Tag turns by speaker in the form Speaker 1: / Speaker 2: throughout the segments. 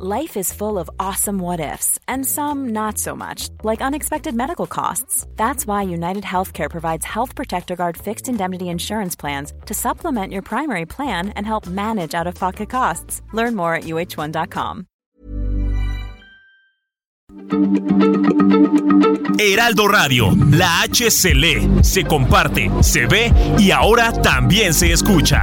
Speaker 1: Life is full of awesome what ifs, and some not so much, like unexpected medical costs. That's why United Healthcare provides Health Protector Guard fixed indemnity insurance plans to supplement your primary plan and help manage out of pocket costs. Learn more at uh1.com.
Speaker 2: Heraldo Radio, la H se lee, se comparte, se ve y ahora también se escucha.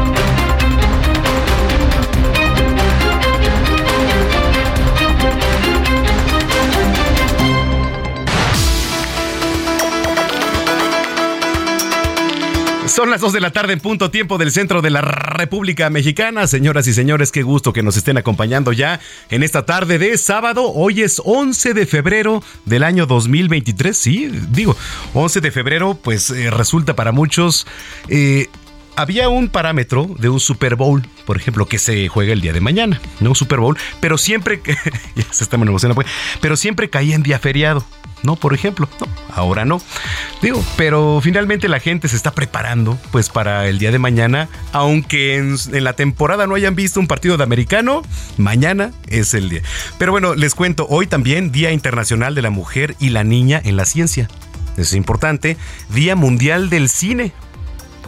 Speaker 3: Son las 2 de la tarde en punto tiempo del centro de la República Mexicana. Señoras y señores, qué gusto que nos estén acompañando ya en esta tarde de sábado. Hoy es 11 de febrero del año 2023. Sí, digo, 11 de febrero, pues eh, resulta para muchos... Eh, había un parámetro de un Super Bowl, por ejemplo, que se juega el día de mañana, no un Super Bowl, pero siempre, ya se está pues, pero siempre caía en día feriado. ¿No? Por ejemplo, no, ahora no. Digo, pero finalmente la gente se está preparando pues para el día de mañana, aunque en, la temporada no hayan visto un partido de americano, mañana es el día. Pero bueno, les cuento, hoy también Día Internacional de la Mujer y la Niña en la Ciencia. es importante. Día Mundial del Cine.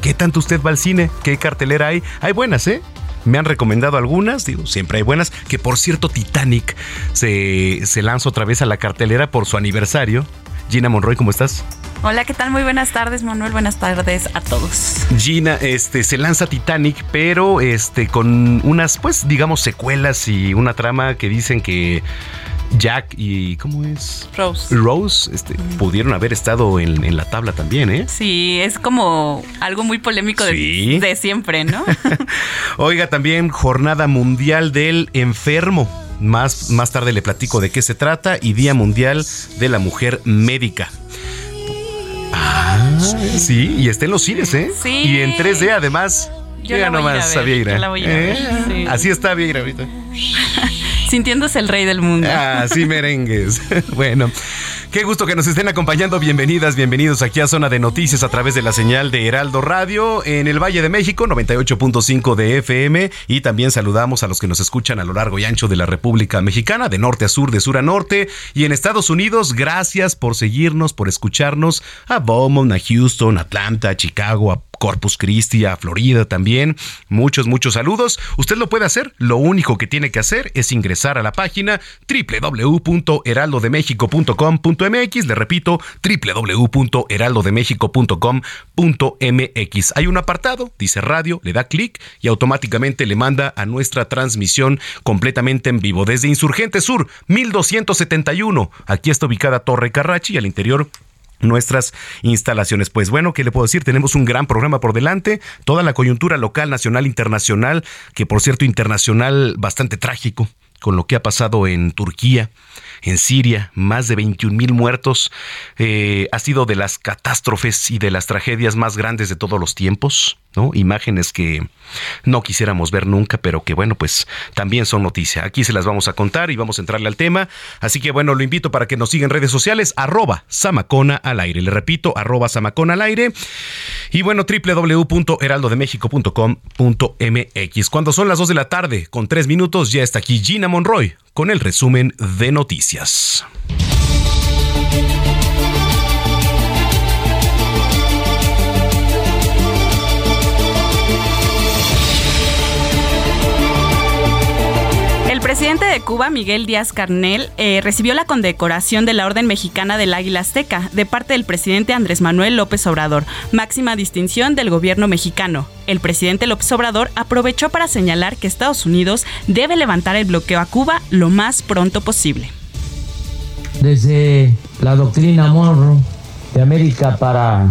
Speaker 3: ¿Qué tanto usted va al cine? ¿Qué cartelera hay? Hay buenas, ¿eh? Me han recomendado algunas, digo, siempre hay buenas. Que por cierto, Titanic se, se lanza otra vez a la cartelera por su aniversario. Gina Monroy, ¿cómo estás?
Speaker 4: Hola, ¿qué tal? Muy buenas tardes, Manuel. Buenas tardes a todos.
Speaker 3: Gina, este, se lanza Titanic, pero este, con unas, pues, digamos, secuelas y una trama que dicen que Jack y ¿cómo es?
Speaker 4: Rose.
Speaker 3: Rose este, pudieron haber estado en, la tabla también, ¿eh?
Speaker 4: Sí, es como algo muy polémico de, siempre, ¿no?
Speaker 3: Oiga, también Jornada Mundial del Enfermo. Más, más tarde le platico de qué se trata y Día Mundial de la Mujer Médica. Ah, sí, y está en los cines, ¿eh? Sí. Y en 3D además.
Speaker 4: Yo la nomás a, Vieira.
Speaker 3: ¿Eh? Así está Vieira ahorita.
Speaker 4: Sintiéndose el rey del mundo.
Speaker 3: Ah, sí, merengues. bueno. Qué gusto que nos estén acompañando. Bienvenidas, bienvenidos aquí a Zona de Noticias a través de la señal de Heraldo Radio en el Valle de México, 98.5 de FM. Y también saludamos a los que nos escuchan a lo largo y ancho de la República Mexicana, de norte a sur, de sur a norte. Y en Estados Unidos, gracias por seguirnos, por escucharnos a Beaumont, a Houston, Atlanta, Chicago, a Corpus Christi, a Florida también. Muchos, muchos saludos. Usted lo puede hacer. Lo único que tiene que hacer es ingresar a la página www.heraldodemexico.com.mx. Le repito, www.heraldodemexico.com.mx. Hay un apartado, dice radio, le da clic y automáticamente le manda a nuestra transmisión completamente en vivo desde Insurgente Sur, 1271. Aquí está ubicada Torre Carrachi y al interior nuestras instalaciones. Pues bueno, ¿qué le puedo decir? Tenemos un gran programa por delante, toda la coyuntura local, nacional, internacional, que por cierto internacional bastante trágico con lo que ha pasado en Turquía, en Siria, más de 21 mil muertos. Eh, ha sido de las catástrofes y de las tragedias más grandes de todos los tiempos. ¿no? Imágenes que no quisiéramos ver nunca, pero que bueno, pues también son noticia. Aquí se las vamos a contar y vamos a entrarle al tema. Así que bueno, lo invito para que nos sigan en redes sociales, arroba Samacona al aire. Le repito, arroba Samacona al aire. Y bueno, www.heraldodemexico.com.mx. Cuando son las 2 de la tarde, con 3 minutos, ya está aquí Gina Monroy con el resumen de noticias.
Speaker 4: El presidente de Cuba, Miguel Díaz Carnel, eh, recibió la condecoración de la Orden Mexicana del Águila Azteca de parte del presidente Andrés Manuel López Obrador, máxima distinción del gobierno mexicano. El presidente López Obrador aprovechó para señalar que Estados Unidos debe levantar el bloqueo a Cuba lo más pronto posible.
Speaker 5: Desde la doctrina Monroe de América para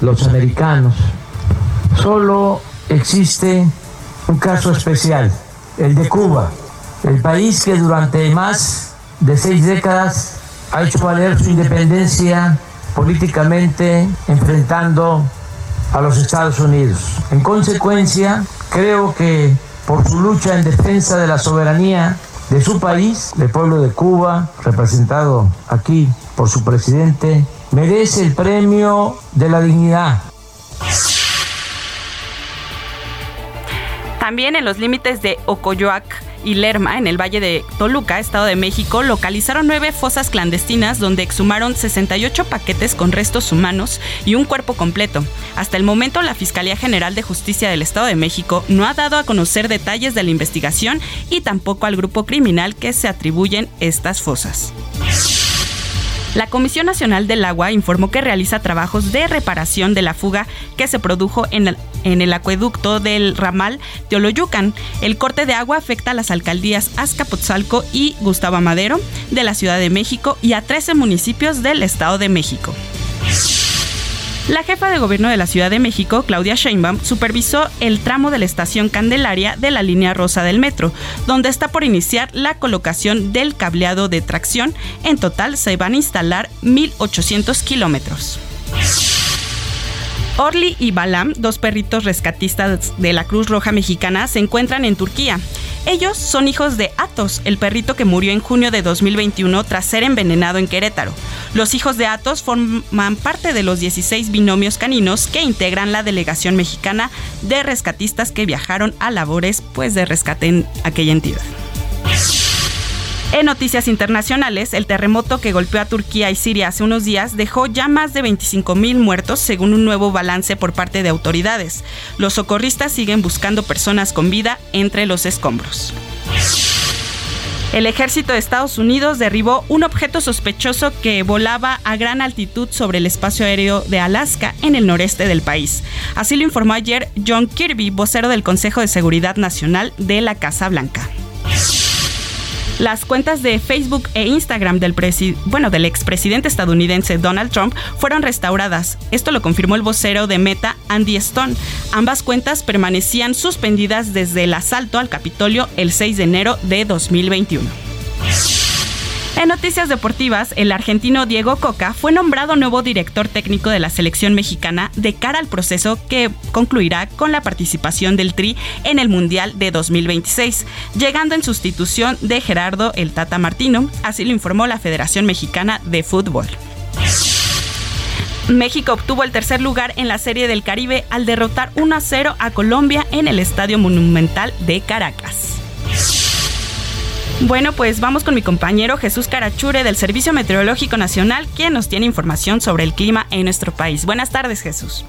Speaker 5: los americanos, solo existe un caso especial, el de Cuba el país que durante más de seis décadas ha hecho valer su independencia políticamente, enfrentando a los Estados Unidos. En consecuencia, creo que por su lucha en defensa de la soberanía de su país, del pueblo de Cuba, representado aquí por su presidente, merece el premio de la dignidad.
Speaker 4: También en los límites de Ocoyoac, y Lerma, en el Valle de Toluca, Estado de México, localizaron nueve fosas clandestinas donde exhumaron 68 paquetes con restos humanos y un cuerpo completo. Hasta el momento, la Fiscalía General de Justicia del Estado de México no ha dado a conocer detalles de la investigación y tampoco al grupo criminal que se atribuyen estas fosas. La Comisión Nacional del Agua informó que realiza trabajos de reparación de la fuga que se produjo en el, acueducto del ramal Teoloyucan. El corte de agua afecta a las alcaldías Azcapotzalco y Gustavo Madero de la Ciudad de México y a 13 municipios del Estado de México. La jefa de gobierno de la Ciudad de México, Claudia Sheinbaum, supervisó el tramo de la estación Candelaria de la línea rosa del metro, donde está por iniciar la colocación del cableado de tracción. En total se van a instalar 1.800 kilómetros. Orly y Balam, dos perritos rescatistas de la Cruz Roja Mexicana, se encuentran en Turquía. Ellos son hijos de Atos, el perrito que murió en junio de 2021 tras ser envenenado en Querétaro. Los hijos de Atos forman parte de los 16 binomios caninos que integran la delegación mexicana de rescatistas que viajaron a labores pues, de rescate en aquella entidad. En noticias internacionales, el terremoto que golpeó a Turquía y Siria hace unos días dejó ya más de 25 mil muertos, según un nuevo balance por parte de autoridades. Los socorristas siguen buscando personas con vida entre los escombros. El ejército de Estados Unidos derribó un objeto sospechoso que volaba a gran altitud sobre el espacio aéreo de Alaska en el noreste del país. Así lo informó ayer John Kirby, vocero del Consejo de Seguridad Nacional de la Casa Blanca. Las cuentas de Facebook e Instagram del, bueno, del expresidente estadounidense Donald Trump fueron restauradas. Esto lo confirmó el vocero de Meta, Andy Stone. Ambas cuentas permanecían suspendidas desde el asalto al Capitolio el 6 de enero de 2021. En noticias deportivas, el argentino Diego Coca fue nombrado nuevo director técnico de la selección mexicana de cara al proceso que concluirá con la participación del Tri en el Mundial de 2026, llegando en sustitución de Gerardo El Tata Martino, así lo informó la Federación Mexicana de Fútbol. México obtuvo el tercer lugar en la Serie del Caribe al derrotar 1 a 0 a Colombia en el Estadio Monumental de Caracas. Bueno, pues vamos con mi compañero Jesús Carachure del Servicio Meteorológico Nacional, quien nos tiene información sobre el clima en nuestro país. Buenas tardes, Jesús.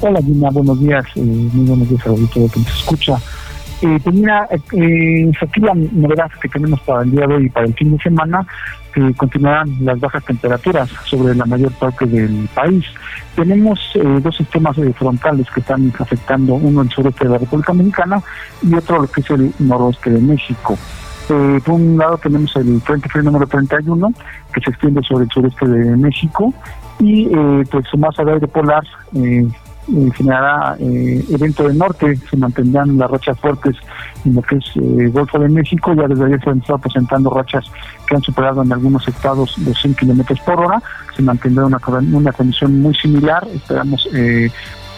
Speaker 6: Hola, Gina, buenos días. Eh, muy buenos días a todo que nos escucha. Eh, pues mira, eh, aquí la novedad que tenemos para el día de hoy y para el fin de semana, que continuarán las bajas temperaturas sobre la mayor parte del país. Tenemos eh, dos sistemas frontales que están afectando, uno el sureste de la República Mexicana y otro lo que es el noroeste de México. Eh, por un lado tenemos el Frente Frío número 31, que se extiende sobre el sureste de México, y eh, pues su masa de polar eh, eh generará eh, evento del norte, se mantendrán las rachas fuertes en lo que es el Golfo de México, ya desde ayer se han estado presentando rachas que han superado en algunos estados los 100 kilómetros por hora, se mantendrá una, una condición muy similar, esperamos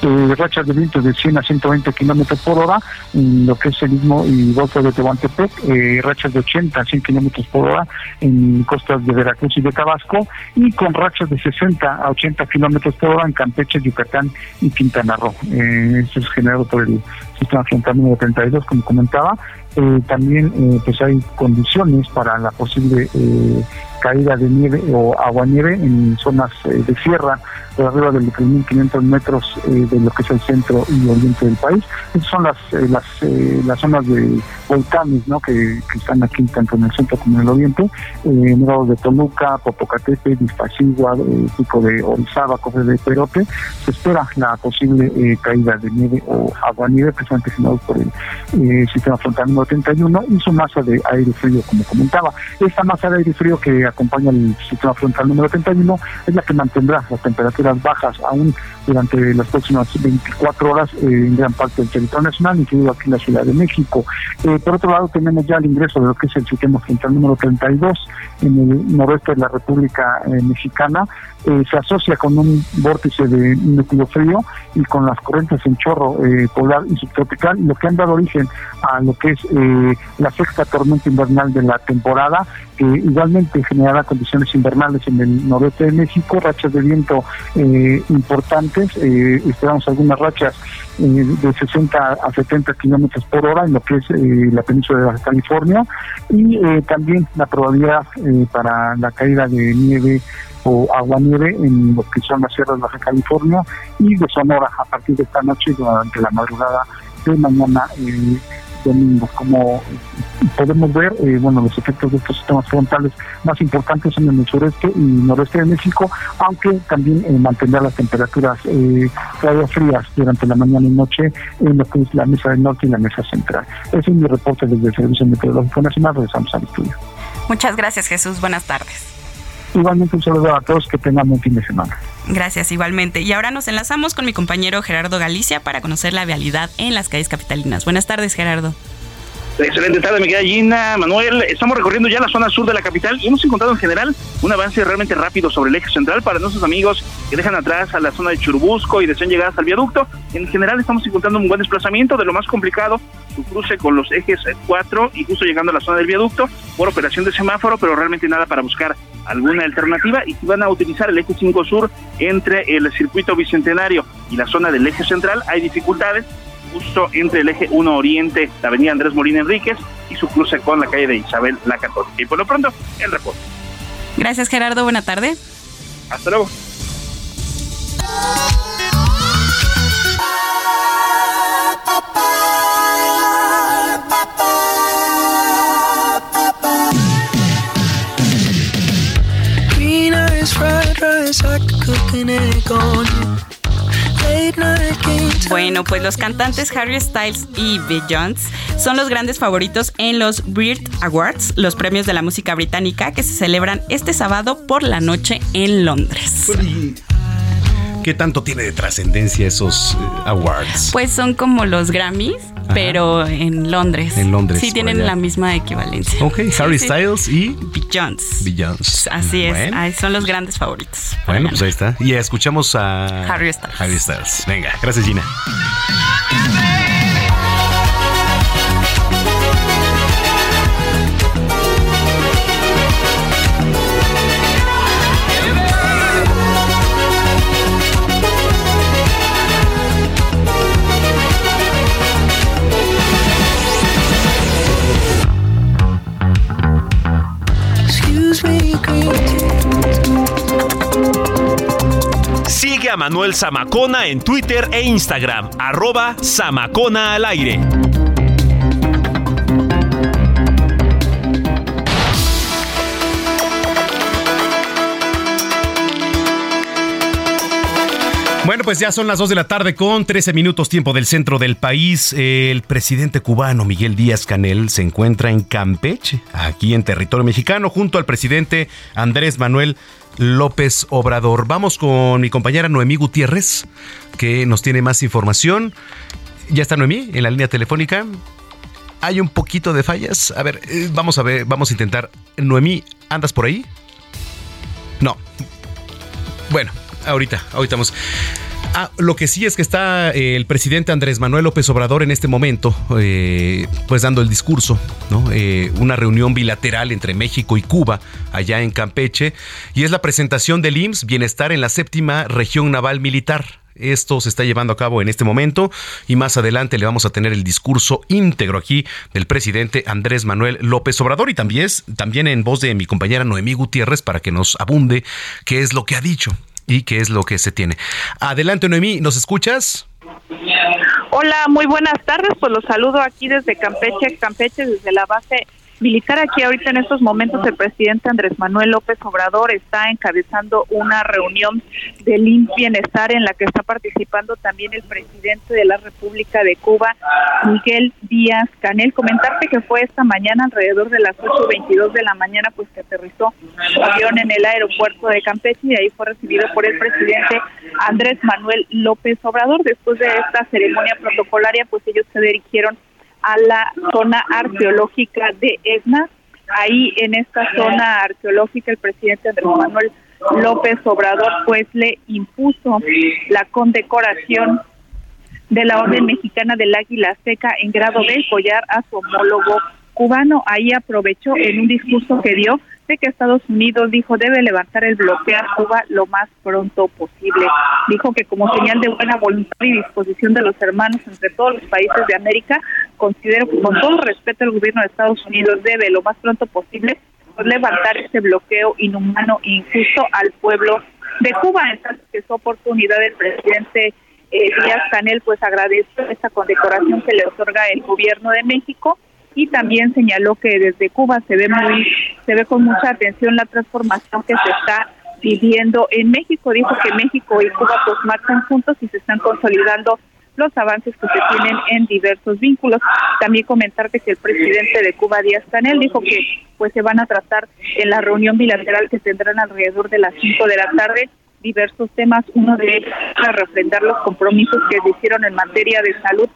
Speaker 6: eh, rachas de vientos de 100 a 120 kilómetros por hora en lo que es el mismo y Golfo de Tehuantepec, eh, rachas de 80 a 100 kilómetros por hora en costas de Veracruz y de Tabasco, y con rachas de 60 a 80 kilómetros por hora en Campeche, Yucatán y Quintana Roo. Eh, esto es generado por el sistema frontal número 32, como comentaba. Eh, también eh, pues hay condiciones para la posible caída de nieve o agua nieve en zonas de sierra de arriba de los 3.500 metros eh, de lo que es el centro y oriente del país. Esas son las eh, las, las zonas de volcanes ¿no? que, están aquí tanto en el centro como en el oriente, eh, de Toluca, Popocatépetl, Iztaccíhuatl, Pico de Orizaba, Cofre de Perote. Se espera la posible caída de nieve o agua nieve precisamente generado por el sistema frontal número 31 y su masa de aire frío, como comentaba. Esta masa de aire frío que acompaña el sistema frontal número 31 es la que mantendrá bajas aún durante las próximas 24 horas eh, en gran parte del territorio nacional, incluido aquí en la Ciudad de México. Eh, por otro lado, tenemos ya el ingreso de lo que es el sistema frontal número 32 en el noroeste de la República eh, Mexicana. se asocia con un vórtice de núcleo frío y con las corrientes en chorro polar y subtropical, lo que han dado origen a lo que es la sexta tormenta invernal de la temporada, que igualmente generará condiciones invernales en el noroeste de México, rachas de viento importantes eh, esperamos algunas rachas eh, de 60 a 70 kilómetros por hora en lo que es eh, la península de Baja California y también la probabilidad para la caída de nieve o agua nieve en lo que son las sierras de Baja California y de Sonora a partir de esta noche durante la madrugada de mañana domingo. Como podemos ver, eh, bueno, los efectos de estos sistemas frontales más importantes son en el sureste y noreste de México, aunque también eh, mantendrá las temperaturas eh, frías durante la mañana y noche en lo que es la mesa del norte y la mesa central. Ese es mi reporte desde el Servicio Meteorológico Nacional. Regresamos al estudio.
Speaker 4: Muchas gracias, Jesús. Buenas tardes.
Speaker 6: Igualmente un saludo a todos, que tengan un fin de semana.
Speaker 4: Gracias, igualmente. Y ahora nos enlazamos con mi compañero Gerardo Galicia para conocer la vialidad en las calles capitalinas. Buenas tardes, Gerardo.
Speaker 7: Excelente tarde, mi querida Gina, Manuel. Estamos recorriendo ya la zona sur de la capital y hemos encontrado en general un avance realmente rápido sobre el eje central para nuestros amigos que dejan atrás a la zona de Churubusco y desean llegar hasta el viaducto. En general estamos encontrando un buen desplazamiento de lo más complicado, su cruce con los ejes 4 y justo llegando a la zona del viaducto por operación de semáforo, pero realmente nada para buscar alguna alternativa y si van a utilizar el eje 5 sur entre el circuito bicentenario y la zona del eje central hay dificultades justo entre el eje 1 Oriente, la avenida Andrés Molina Enríquez y su cruce con la calle de Isabel la Católica. Y por lo pronto, el reporte.
Speaker 4: Gracias Gerardo, buena tarde.
Speaker 7: Hasta luego.
Speaker 4: Bueno, pues los cantantes Harry Styles y Beyoncé son los grandes favoritos en los Brit Awards, los premios de la música británica que se celebran este sábado por la noche en Londres.
Speaker 3: ¿Qué tanto tiene de trascendencia esos eh, awards?
Speaker 4: Pues son como los Grammys, pero en Londres.
Speaker 3: En Londres.
Speaker 4: Sí, tienen la misma equivalencia.
Speaker 3: Ok, Harry Styles y
Speaker 4: Beyoncé.
Speaker 3: Beyoncé.
Speaker 4: Así es, son los grandes favoritos.
Speaker 3: Bueno, pues ahí está. Y escuchamos a
Speaker 4: Harry Styles.
Speaker 3: Harry Styles. Venga, gracias Gina.
Speaker 2: A Manuel Zamacona en Twitter e Instagram, arroba Zamacona al aire.
Speaker 3: Bueno, pues ya son las 2 de la tarde con 13 minutos tiempo del centro del país. El presidente cubano Miguel Díaz Canel se encuentra en Campeche, aquí en territorio mexicano, junto al presidente Andrés Manuel López Obrador. Vamos con mi compañera Noemí Gutiérrez, que nos tiene más información. Ya está Noemí en la línea telefónica. Hay un poquito de fallas. A ver, eh, vamos a ver, vamos a intentar. Noemí, ¿andas por ahí? No. Bueno, ahorita, ahorita vamos. Ah, lo que sí es que está eh, el presidente Andrés Manuel López Obrador en este momento, eh, pues dando el discurso, ¿no? Eh, una reunión bilateral entre México y Cuba allá en Campeche, y es la presentación del IMSS Bienestar en la séptima región naval militar. Esto se está llevando a cabo en este momento y más adelante le vamos a tener el discurso íntegro aquí del presidente Andrés Manuel López Obrador y también, también en voz de mi compañera Noemí Gutiérrez para que nos abunde qué es lo que ha dicho y qué es lo que se tiene. Adelante, Noemí, ¿nos escuchas?
Speaker 8: Hola, muy buenas tardes. Pues los saludo aquí desde Campeche, Campeche, desde la base militar. Aquí ahorita en estos momentos el presidente Andrés Manuel López Obrador está encabezando una reunión de Bienestar en la que está participando también el presidente de la República de Cuba, Miguel Díaz Canel. Comentarte que fue esta mañana alrededor de las 8.22 de la mañana pues que aterrizó su avión en el aeropuerto de Campeche y ahí fue recibido por el presidente Andrés Manuel López Obrador. Después de esta ceremonia protocolaria pues ellos se dirigieron a la zona arqueológica de Esna. Ahí en esta zona arqueológica el presidente Andrés Manuel López Obrador pues le impuso la condecoración de la Orden Mexicana del Águila Seca en grado de collar a su homólogo cubano. Ahí aprovechó en un discurso que dio que Estados Unidos dijo debe levantar el bloqueo a Cuba lo más pronto posible. Dijo que como señal de buena voluntad y disposición de los hermanos entre todos los países de América, considero que con todo respeto el gobierno de Estados Unidos debe lo más pronto posible levantar ese bloqueo inhumano e injusto al pueblo de Cuba. En tanto que su oportunidad el presidente eh, Díaz Canel pues agradeció esta condecoración que le otorga el gobierno de México y también señaló que desde Cuba se ve muy se ve con mucha atención la transformación que se está viviendo en México dijo que México y Cuba pues marchan juntos y se están consolidando los avances que se tienen en diversos vínculos. También comentarte que el presidente de Cuba, Díaz Canel, dijo que pues se van a tratar en la reunión bilateral que tendrán alrededor de las 5 de la tarde diversos temas, uno de ellos para refrendar los compromisos que se hicieron en materia de salud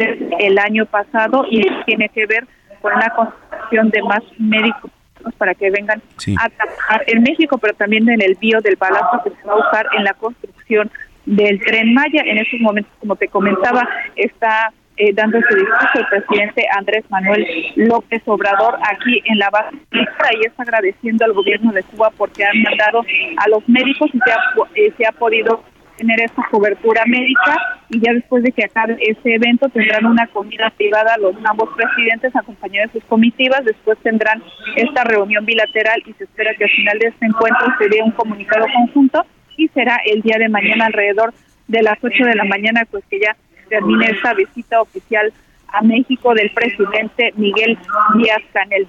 Speaker 8: el año pasado y tiene que ver con la construcción de más médicos para que vengan a trabajar en México, pero también en el bio del balazo que se va a usar en la construcción del tren Maya. En esos momentos, como te comentaba, está eh, dando su discurso el presidente Andrés Manuel López Obrador aquí en la base y está agradeciendo al gobierno de Cuba porque han mandado a los médicos y se ha, eh, se ha podido tener esta cobertura médica y ya después de que acabe ese evento tendrán una comida privada los ambos presidentes acompañados de sus comitivas, después tendrán esta reunión bilateral y se espera que al final de este encuentro se dé un comunicado conjunto y será el día de mañana alrededor de las 8 de la mañana pues que ya termine esta visita oficial a México del presidente Miguel Díaz Canel.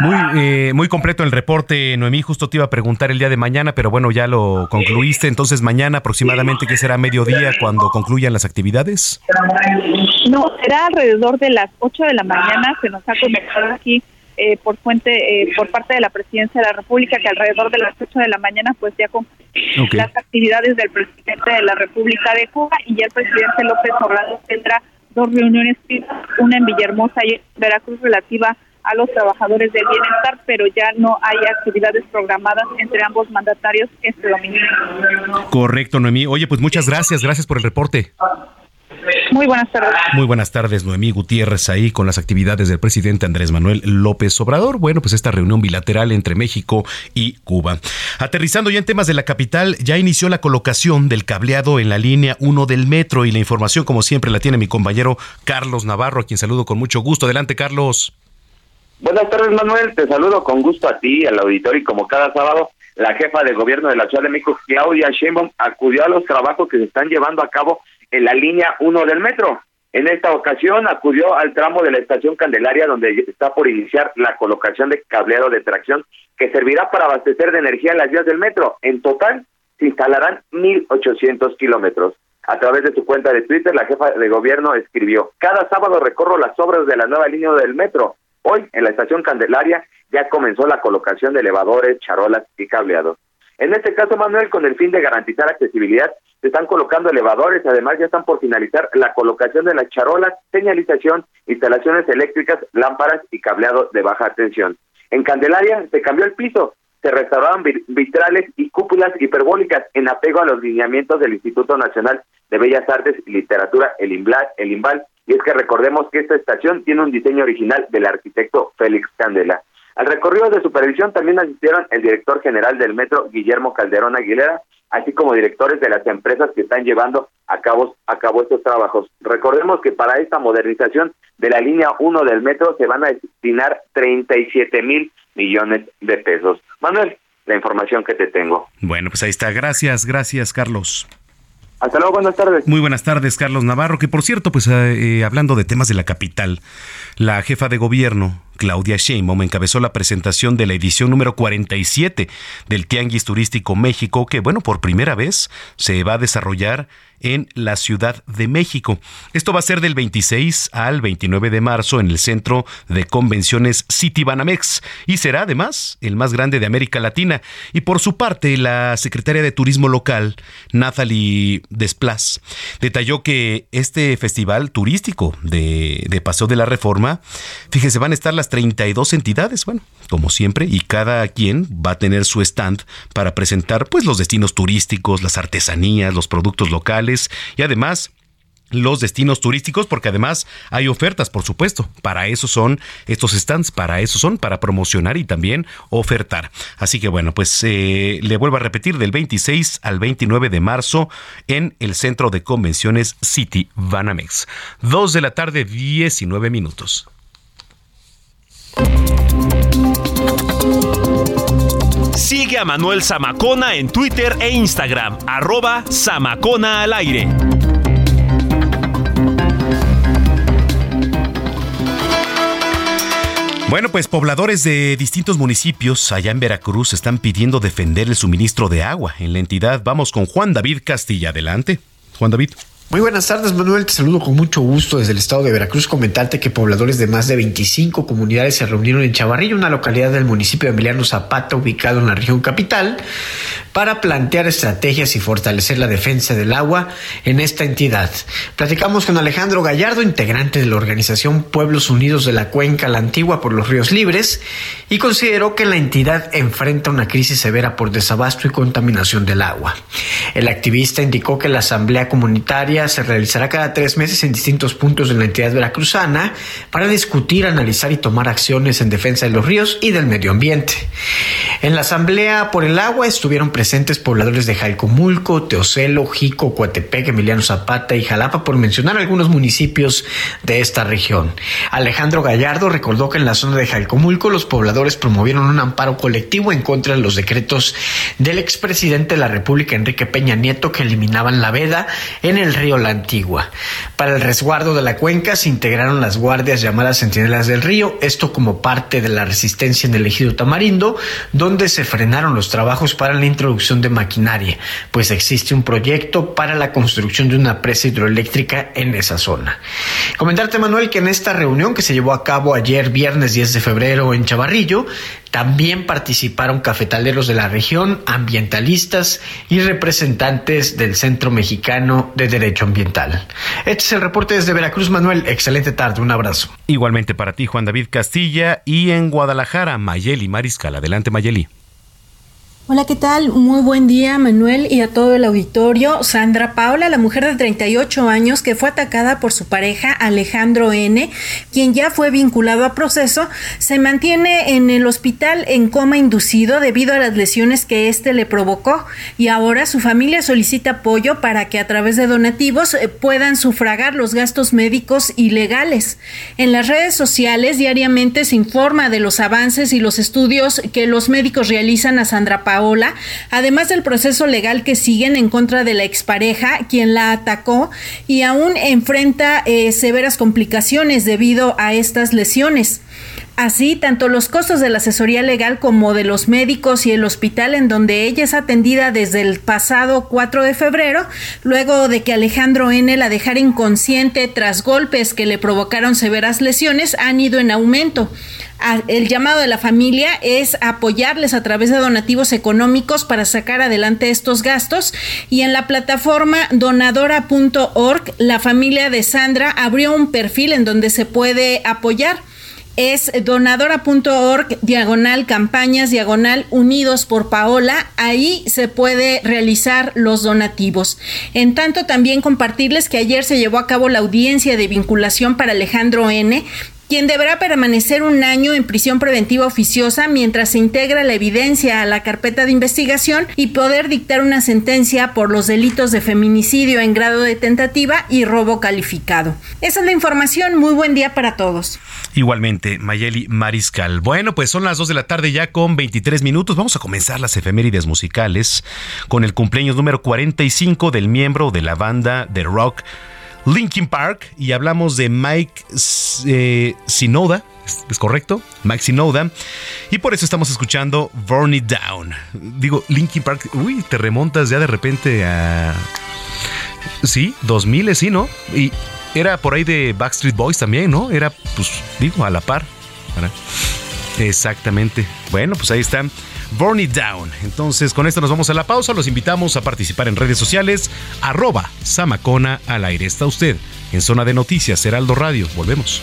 Speaker 3: Muy, eh, muy completo el reporte, Noemí. Justo te iba a preguntar el día de mañana, pero bueno, ya lo concluiste. Entonces, mañana aproximadamente, ¿qué será mediodía cuando concluyan las actividades?
Speaker 8: No, será alrededor de las 8 de la mañana. Se nos ha comentado aquí eh, por fuente, eh, por parte de la Presidencia de la República, que alrededor de las 8 de la mañana, pues ya con las actividades del presidente de la República de Cuba y ya el presidente López Obrador tendrá dos reuniones, una en Villahermosa y en Veracruz relativa a los trabajadores del bienestar, pero ya no hay actividades programadas entre ambos mandatarios este domingo.
Speaker 3: Correcto, Noemí. Oye, pues muchas gracias, gracias por el reporte.
Speaker 8: Muy buenas tardes.
Speaker 3: Muy buenas tardes, Noemí Gutiérrez, ahí con las actividades del presidente Andrés Manuel López Obrador. Bueno, pues esta reunión bilateral entre México y Cuba. Aterrizando ya en temas de la capital, ya inició la colocación del cableado en la línea 1 del metro y la información, como siempre, la tiene mi compañero Carlos Navarro, a quien saludo con mucho gusto. Adelante, Carlos.
Speaker 9: Buenas tardes, Manuel. Te saludo con gusto a ti, al auditorio, y como cada sábado, la jefa de gobierno de la Ciudad de México, Claudia Sheinbaum, acudió a los trabajos que se están llevando a cabo en la línea 1 del metro. En esta ocasión acudió al tramo de la estación Candelaria, donde está por iniciar la colocación de cableado de tracción que servirá para abastecer de energía las vías del metro. En total, se instalarán 1.800 kilómetros. A través de su cuenta de Twitter, la jefa de gobierno escribió, cada sábado recorro las obras de la nueva línea del metro. Hoy, en la estación Candelaria, ya comenzó la colocación de elevadores, charolas y cableados. En este caso, Manuel, con el fin de garantizar accesibilidad, se están colocando elevadores, además ya están por finalizar la colocación de las charolas, señalización, instalaciones eléctricas, lámparas y cableado de baja tensión. En Candelaria se cambió el piso, se restauraron vitrales y cúpulas hiperbólicas en apego a los lineamientos del Instituto Nacional de Bellas Artes y Literatura, el el IMBAL y es que recordemos que esta estación tiene un diseño original del arquitecto Félix Candela. Al recorrido de supervisión también asistieron el director general del metro, Guillermo Calderón Aguilera, así como directores de las empresas que están llevando a cabo, a cabo estos trabajos. Recordemos que para esta modernización de la línea 1 del metro se van a destinar 37 mil millones de pesos. Manuel, la información que te tengo.
Speaker 3: Bueno, pues ahí está. Gracias, gracias, Carlos.
Speaker 9: Hasta luego, buenas tardes.
Speaker 3: Muy buenas tardes, Carlos Navarro, que por cierto, pues eh, hablando de temas de la capital, la jefa de gobierno, Claudia Sheinbaum, encabezó la presentación de la edición número 47 del Tianguis Turístico México, que, bueno, por primera vez se va a desarrollar en la Ciudad de México. Esto va a ser del 26 al 29 de marzo en el Centro de Convenciones City Banamex y será además el más grande de América Latina. Y por su parte, la secretaria de Turismo local, Nathalie Desplas, detalló que este festival turístico de, de Paseo de la Reforma, fíjese, van a estar las 32 entidades, bueno, como siempre, y cada quien va a tener su stand para presentar pues los destinos turísticos, las artesanías, los productos locales, y además los destinos turísticos, porque además hay ofertas, por supuesto. Para eso son estos stands, para eso son, para promocionar y también ofertar. Así que bueno, pues eh, le vuelvo a repetir, del 26 al 29 de marzo en el Centro de Convenciones City Banamex. Dos de la tarde, 19 minutos.
Speaker 2: Sigue a Manuel Zamacona en Twitter e Instagram, arroba Zamacona al aire.
Speaker 3: Bueno, pues pobladores de distintos municipios allá en Veracruz están pidiendo defender el suministro de agua en la entidad. Vamos con Juan David Castilla. Adelante. Juan David.
Speaker 10: Muy buenas tardes, Manuel. Te saludo con mucho gusto desde el estado de Veracruz. Comentarte que pobladores de más de 25 comunidades se reunieron en Chavarrillo, una localidad del municipio de Emiliano Zapata, ubicado en la región capital, para plantear estrategias y fortalecer la defensa del agua en esta entidad. Platicamos con Alejandro Gallardo, integrante de la organización Pueblos Unidos de la Cuenca La Antigua por los Ríos Libres, y consideró que la entidad enfrenta una crisis severa por desabasto y contaminación del agua. El activista indicó que la Asamblea Comunitaria se realizará cada tres meses en distintos puntos de la entidad veracruzana para discutir, analizar y tomar acciones en defensa de los ríos y del medio ambiente. En la Asamblea por el Agua estuvieron presentes pobladores de Jalcomulco, Teocelo, Jico, Coatepec, Emiliano Zapata y Jalapa, por mencionar algunos municipios de esta región. Alejandro Gallardo recordó que en la zona de Jalcomulco los pobladores promovieron un amparo colectivo en contra de los decretos del expresidente de la República, Enrique Peña Nieto, que eliminaban la veda en el La Antigua. Para el resguardo de la cuenca se integraron las guardias llamadas Centinelas del Río, esto como parte de la resistencia en el ejido Tamarindo, donde se frenaron los trabajos para la introducción de maquinaria, pues existe un proyecto para la construcción de una presa hidroeléctrica en esa zona. Comentarte, Manuel, que en esta reunión que se llevó a cabo ayer, viernes 10 de febrero, en Chavarrillo, también participaron cafetaleros de la región, ambientalistas y representantes del Centro Mexicano de Derecho Ambiental. Este es el reporte desde Veracruz, Manuel. Excelente tarde, un abrazo.
Speaker 3: Igualmente para ti, Juan David Castilla, y en Guadalajara, Mayeli Mariscal. Adelante, Mayeli.
Speaker 11: Hola, ¿qué tal? Muy buen día, Manuel, y a todo el auditorio. Sandra Paula, la mujer de 38 años que fue atacada por su pareja Alejandro N., quien ya fue vinculado a proceso, se mantiene en el hospital en coma inducido debido a las lesiones que éste le provocó y ahora su familia solicita apoyo para que a través de donativos eh, puedan sufragar los gastos médicos y legales. En las redes sociales diariamente se informa de los avances y los estudios que los médicos realizan a Sandra Paula Además del proceso legal que siguen en contra de la expareja, quien la atacó y aún enfrenta eh, severas complicaciones debido a estas lesiones. Así, tanto los costos de la asesoría legal como de los médicos y el hospital en donde ella es atendida desde el pasado 4 de febrero, luego de que Alejandro N. la dejara inconsciente tras golpes que le provocaron severas lesiones, han ido en aumento. El llamado de la familia es apoyarles a través de donativos económicos para sacar adelante estos gastos. Y en la plataforma donadora.org la familia de Sandra abrió un perfil en donde se puede apoyar es donadora.org diagonal campañas diagonal unidos por Paola. Ahí se puede realizar los donativos. En tanto, también compartirles que ayer se llevó a cabo la audiencia de vinculación para Alejandro N quien deberá permanecer un año en prisión preventiva oficiosa mientras se integra la evidencia a la carpeta de investigación y poder dictar una sentencia por los delitos de feminicidio en grado de tentativa y robo calificado. Esa es la información. Muy buen día para todos.
Speaker 3: Igualmente, Mayeli Mariscal. Bueno, pues son las 2 de la tarde ya con 23 minutos. Vamos a comenzar las efemérides musicales con el cumpleaños número 45 del miembro de la banda de rock Linkin Park y hablamos de Mike eh, Sinoda, es, correcto, Maxi Noda. Y por eso estamos escuchando Burn It Down. Digo, Linkin Park, uy, te remontas ya de repente a... Sí, 2000, sí, ¿no? Y era por ahí de Backstreet Boys también, ¿no? Era, pues, digo, a la par. Exactamente. Bueno, pues ahí está. Burn It Down. Entonces, con esto nos vamos a la pausa. Los invitamos a participar en redes sociales. Arroba Samacona al aire. Está usted en Zona de Noticias, Heraldo Radio. Volvemos.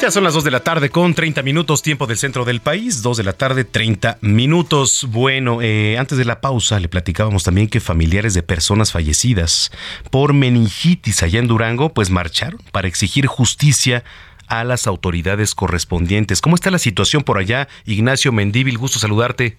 Speaker 3: Ya son las 2 de la tarde con 30 minutos, tiempo del centro del país, 2 de la tarde, 30 minutos. Bueno, eh, antes de la pausa le platicábamos también que familiares de personas fallecidas por meningitis allá en Durango, pues marcharon para exigir justicia a las autoridades correspondientes. ¿Cómo está la situación por allá? Ignacio Mendíbil, gusto saludarte.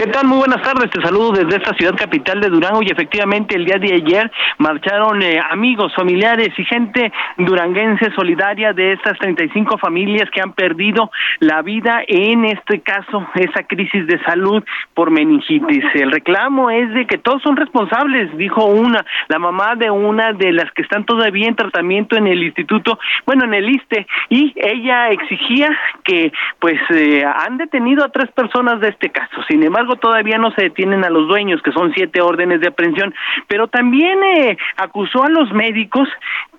Speaker 12: ¿Qué tal? Muy buenas tardes. Te saludo desde esta ciudad capital de Durango y efectivamente el día de ayer marcharon eh, amigos, familiares y gente duranguense solidaria de estas 35 familias que han perdido la vida en este caso, esa crisis de salud por meningitis. El reclamo es de que todos son responsables, dijo una, la mamá de una de las que están todavía en tratamiento en el instituto, bueno, en el ISTE, y ella exigía que pues eh, han detenido a tres personas de este caso. Sin embargo, todavía no se detienen a los dueños, que son siete órdenes de aprehensión, pero también eh, acusó a los médicos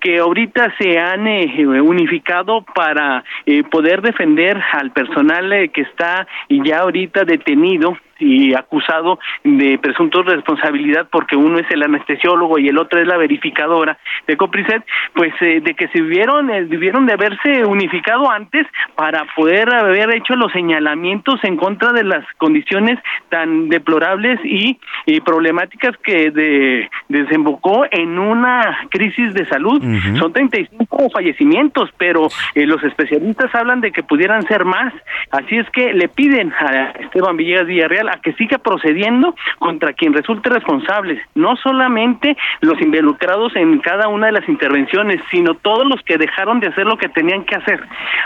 Speaker 12: que ahorita se han eh, unificado para eh, poder defender al personal que está ya ahorita detenido y acusado de presunto responsabilidad porque uno es el anestesiólogo y el otro es la verificadora de Copricet, pues eh, de que se vieron, eh, debieron de haberse unificado antes para poder haber hecho los señalamientos en contra de las condiciones tan deplorables y, problemáticas que de, desembocó en una crisis de salud. Son 35 fallecimientos, pero eh, los especialistas hablan de que pudieran ser más. Así es que le piden a Esteban Villegas Villarreal a que siga procediendo contra quien resulte responsable, no solamente los involucrados en cada una de las intervenciones, sino todos los que dejaron de hacer lo que tenían que hacer,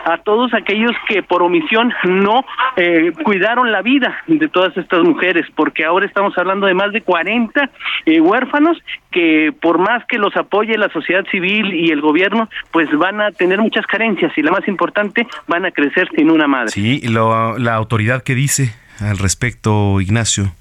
Speaker 12: a todos aquellos que por omisión no eh, cuidaron la vida de todas estas mujeres, porque ahora estamos hablando de más de 40 eh, huérfanos que por más que los apoye la sociedad civil y el gobierno, pues van a tener muchas carencias y la más importante, van a crecer sin una madre.
Speaker 3: Sí, la autoridad que dice al respecto, Ignacio?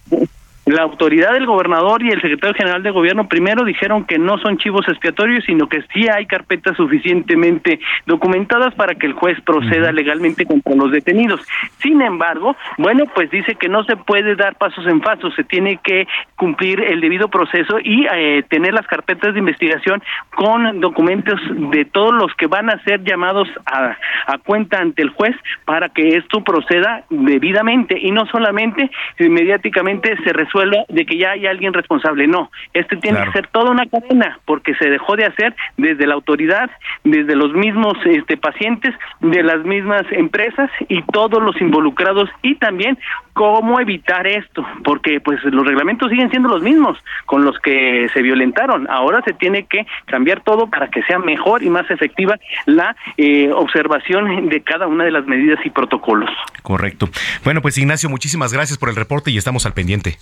Speaker 12: La autoridad del gobernador y el secretario general de gobierno primero dijeron que no son chivos expiatorios, sino que sí hay carpetas suficientemente documentadas para que el juez proceda legalmente contra los detenidos. Sin embargo, bueno, pues dice que no se puede dar pasos en falso, se tiene que cumplir el debido proceso y eh, tener las carpetas de investigación con documentos de todos los que van a ser llamados a, a cuenta ante el juez para que esto proceda debidamente y no solamente mediáticamente se resuelva de que ya hay alguien responsable. No, este tiene que ser toda una cadena porque se dejó de hacer desde la autoridad, desde los mismos este, pacientes, de las mismas empresas y todos los involucrados y también cómo evitar esto, porque pues los reglamentos siguen siendo los mismos con los que se violentaron. Ahora se tiene que cambiar todo para que sea mejor y más efectiva la eh, observación de cada una de las medidas y protocolos.
Speaker 3: Correcto. Bueno, pues Ignacio, muchísimas gracias por el reporte y estamos al pendiente.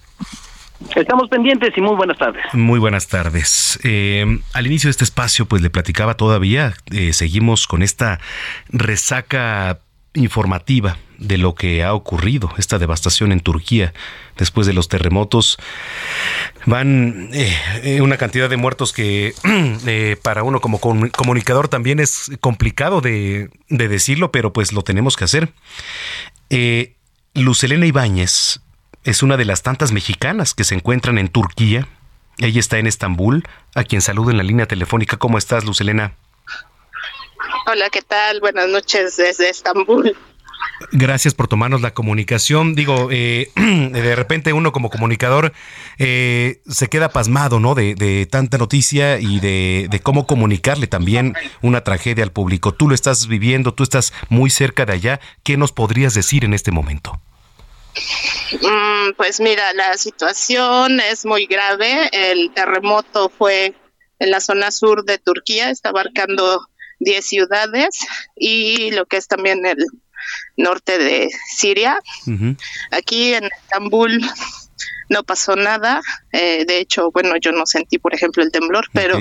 Speaker 12: Estamos pendientes y muy buenas tardes.
Speaker 3: Muy buenas tardes. Eh, al inicio de este espacio, pues le platicaba todavía, eh, seguimos con esta resaca informativa de lo que ha ocurrido, esta devastación en Turquía después de los terremotos. Van eh, una cantidad de muertos que para uno como comunicador también es complicado de, de, decirlo, pero pues lo tenemos que hacer. Lucelena Ibáñez es una de las tantas mexicanas que se encuentran en Turquía. Ella está en Estambul, a quien saludo en la línea telefónica. ¿Cómo estás, Lucelena?
Speaker 13: Hola, ¿qué tal? Buenas noches desde Estambul.
Speaker 3: Gracias por tomarnos la comunicación. Digo, eh, de repente uno como comunicador eh, se queda pasmado, ¿no? De, tanta noticia y de, de, cómo comunicarle también una tragedia al público. Tú lo estás viviendo, tú estás muy cerca de allá. ¿Qué nos podrías decir en este momento?
Speaker 13: Mm, pues mira, la situación es muy grave. El terremoto fue en la zona sur de Turquía, está abarcando 10 ciudades y lo que es también el norte de Siria. Aquí en Estambul no pasó nada. Eh, de hecho, bueno, yo no sentí, por ejemplo, el temblor, pero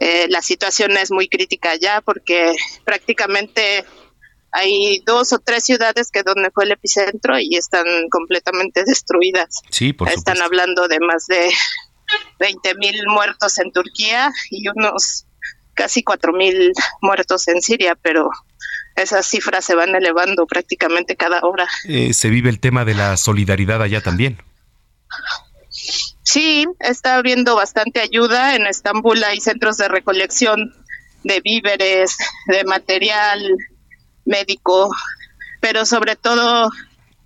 Speaker 13: eh, la situación es muy crítica ya porque prácticamente hay dos o tres ciudades que donde fue el epicentro y están completamente destruidas.
Speaker 3: Sí, por
Speaker 13: Están hablando de más de 20 mil muertos en Turquía y unos casi 4 mil muertos en Siria, pero esas cifras se van elevando prácticamente cada hora.
Speaker 3: Eh, se vive el tema de la solidaridad allá también.
Speaker 13: Sí, está habiendo bastante ayuda. En Estambul hay centros de recolección de víveres, de material, médico, pero sobre todo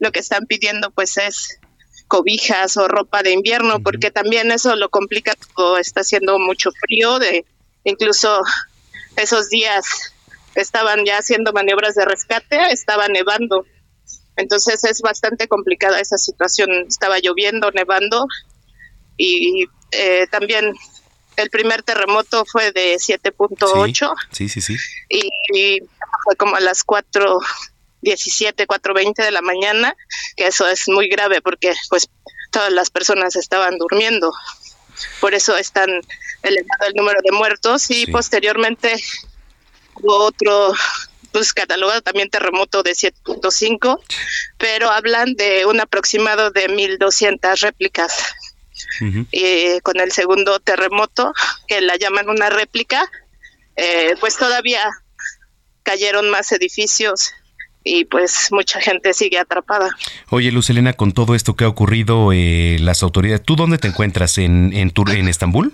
Speaker 13: lo que están pidiendo pues es cobijas o ropa de invierno, porque también eso lo complica, está haciendo mucho frío, de incluso esos días estaban ya haciendo maniobras de rescate, estaba nevando. Entonces es bastante complicada esa situación. Estaba lloviendo, nevando y eh, también el primer terremoto fue de 7.8.
Speaker 3: Sí, sí, sí.
Speaker 13: Y, fue como a las 4.17, 4.20 de la mañana, que eso es muy grave porque pues todas las personas estaban durmiendo. Por eso es tan elevado el número de muertos. Y posteriormente hubo otro pues catalogado también terremoto de 7.5, pero hablan de un aproximado de 1.200 réplicas. Y con el segundo terremoto, que la llaman una réplica, eh, pues todavía cayeron más edificios y pues mucha gente sigue atrapada.
Speaker 3: Oye, Luz Elena, con todo esto que ha ocurrido, eh, las autoridades, ¿tú dónde te encuentras? ¿En, en, en Estambul?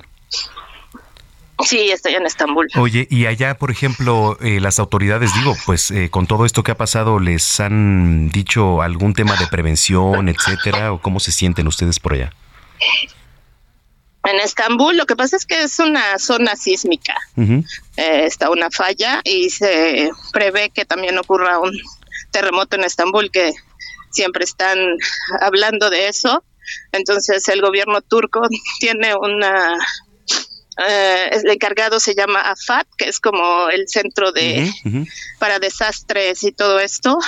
Speaker 13: Sí, estoy en Estambul.
Speaker 3: Oye, y allá, por ejemplo, eh, las autoridades, digo, pues con todo esto que ha pasado, ¿les han dicho algún tema de prevención, etcétera? ¿O cómo se sienten ustedes por allá?
Speaker 13: En Estambul lo que pasa es que es una zona sísmica. Eh, está una falla y se prevé que también ocurra un terremoto en Estambul, que siempre están hablando de eso. Entonces el gobierno turco tiene una... Eh, el encargado se llama AFAT, que es como el centro de para desastres y todo esto,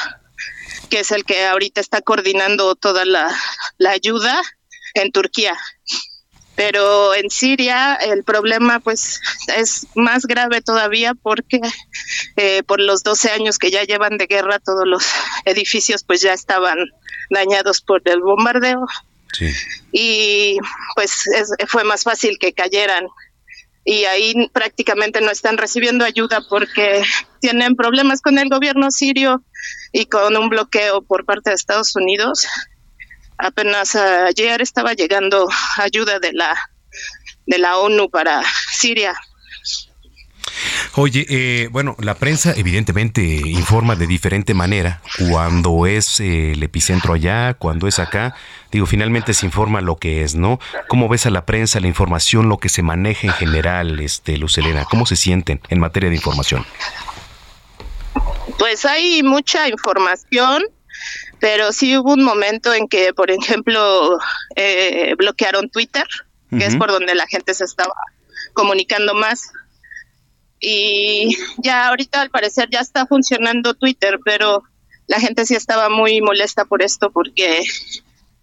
Speaker 13: que es el que ahorita está coordinando toda la, la ayuda en Turquía. Pero en Siria el problema pues es más grave todavía porque eh, por los 12 años que ya llevan de guerra todos los edificios pues ya estaban dañados por el bombardeo. Y pues fue más fácil que cayeran. Y ahí prácticamente no están recibiendo ayuda porque tienen problemas con el gobierno sirio y con un bloqueo por parte de Estados Unidos apenas ayer estaba llegando ayuda de la de la ONU para Siria.
Speaker 3: Oye, eh, bueno, la prensa evidentemente informa de diferente manera cuando es eh, el epicentro allá, cuando es acá. Digo, finalmente se informa lo que es, ¿no? ¿Cómo ves a la prensa, la información, lo que se maneja en general, este, Lucelena? ¿Cómo se sienten en materia de información?
Speaker 13: Pues hay mucha información, pero sí hubo un momento en que, por ejemplo, eh, bloquearon Twitter, que es por donde la gente se estaba comunicando más. Y ya ahorita al parecer ya está funcionando Twitter, pero la gente sí estaba muy molesta por esto porque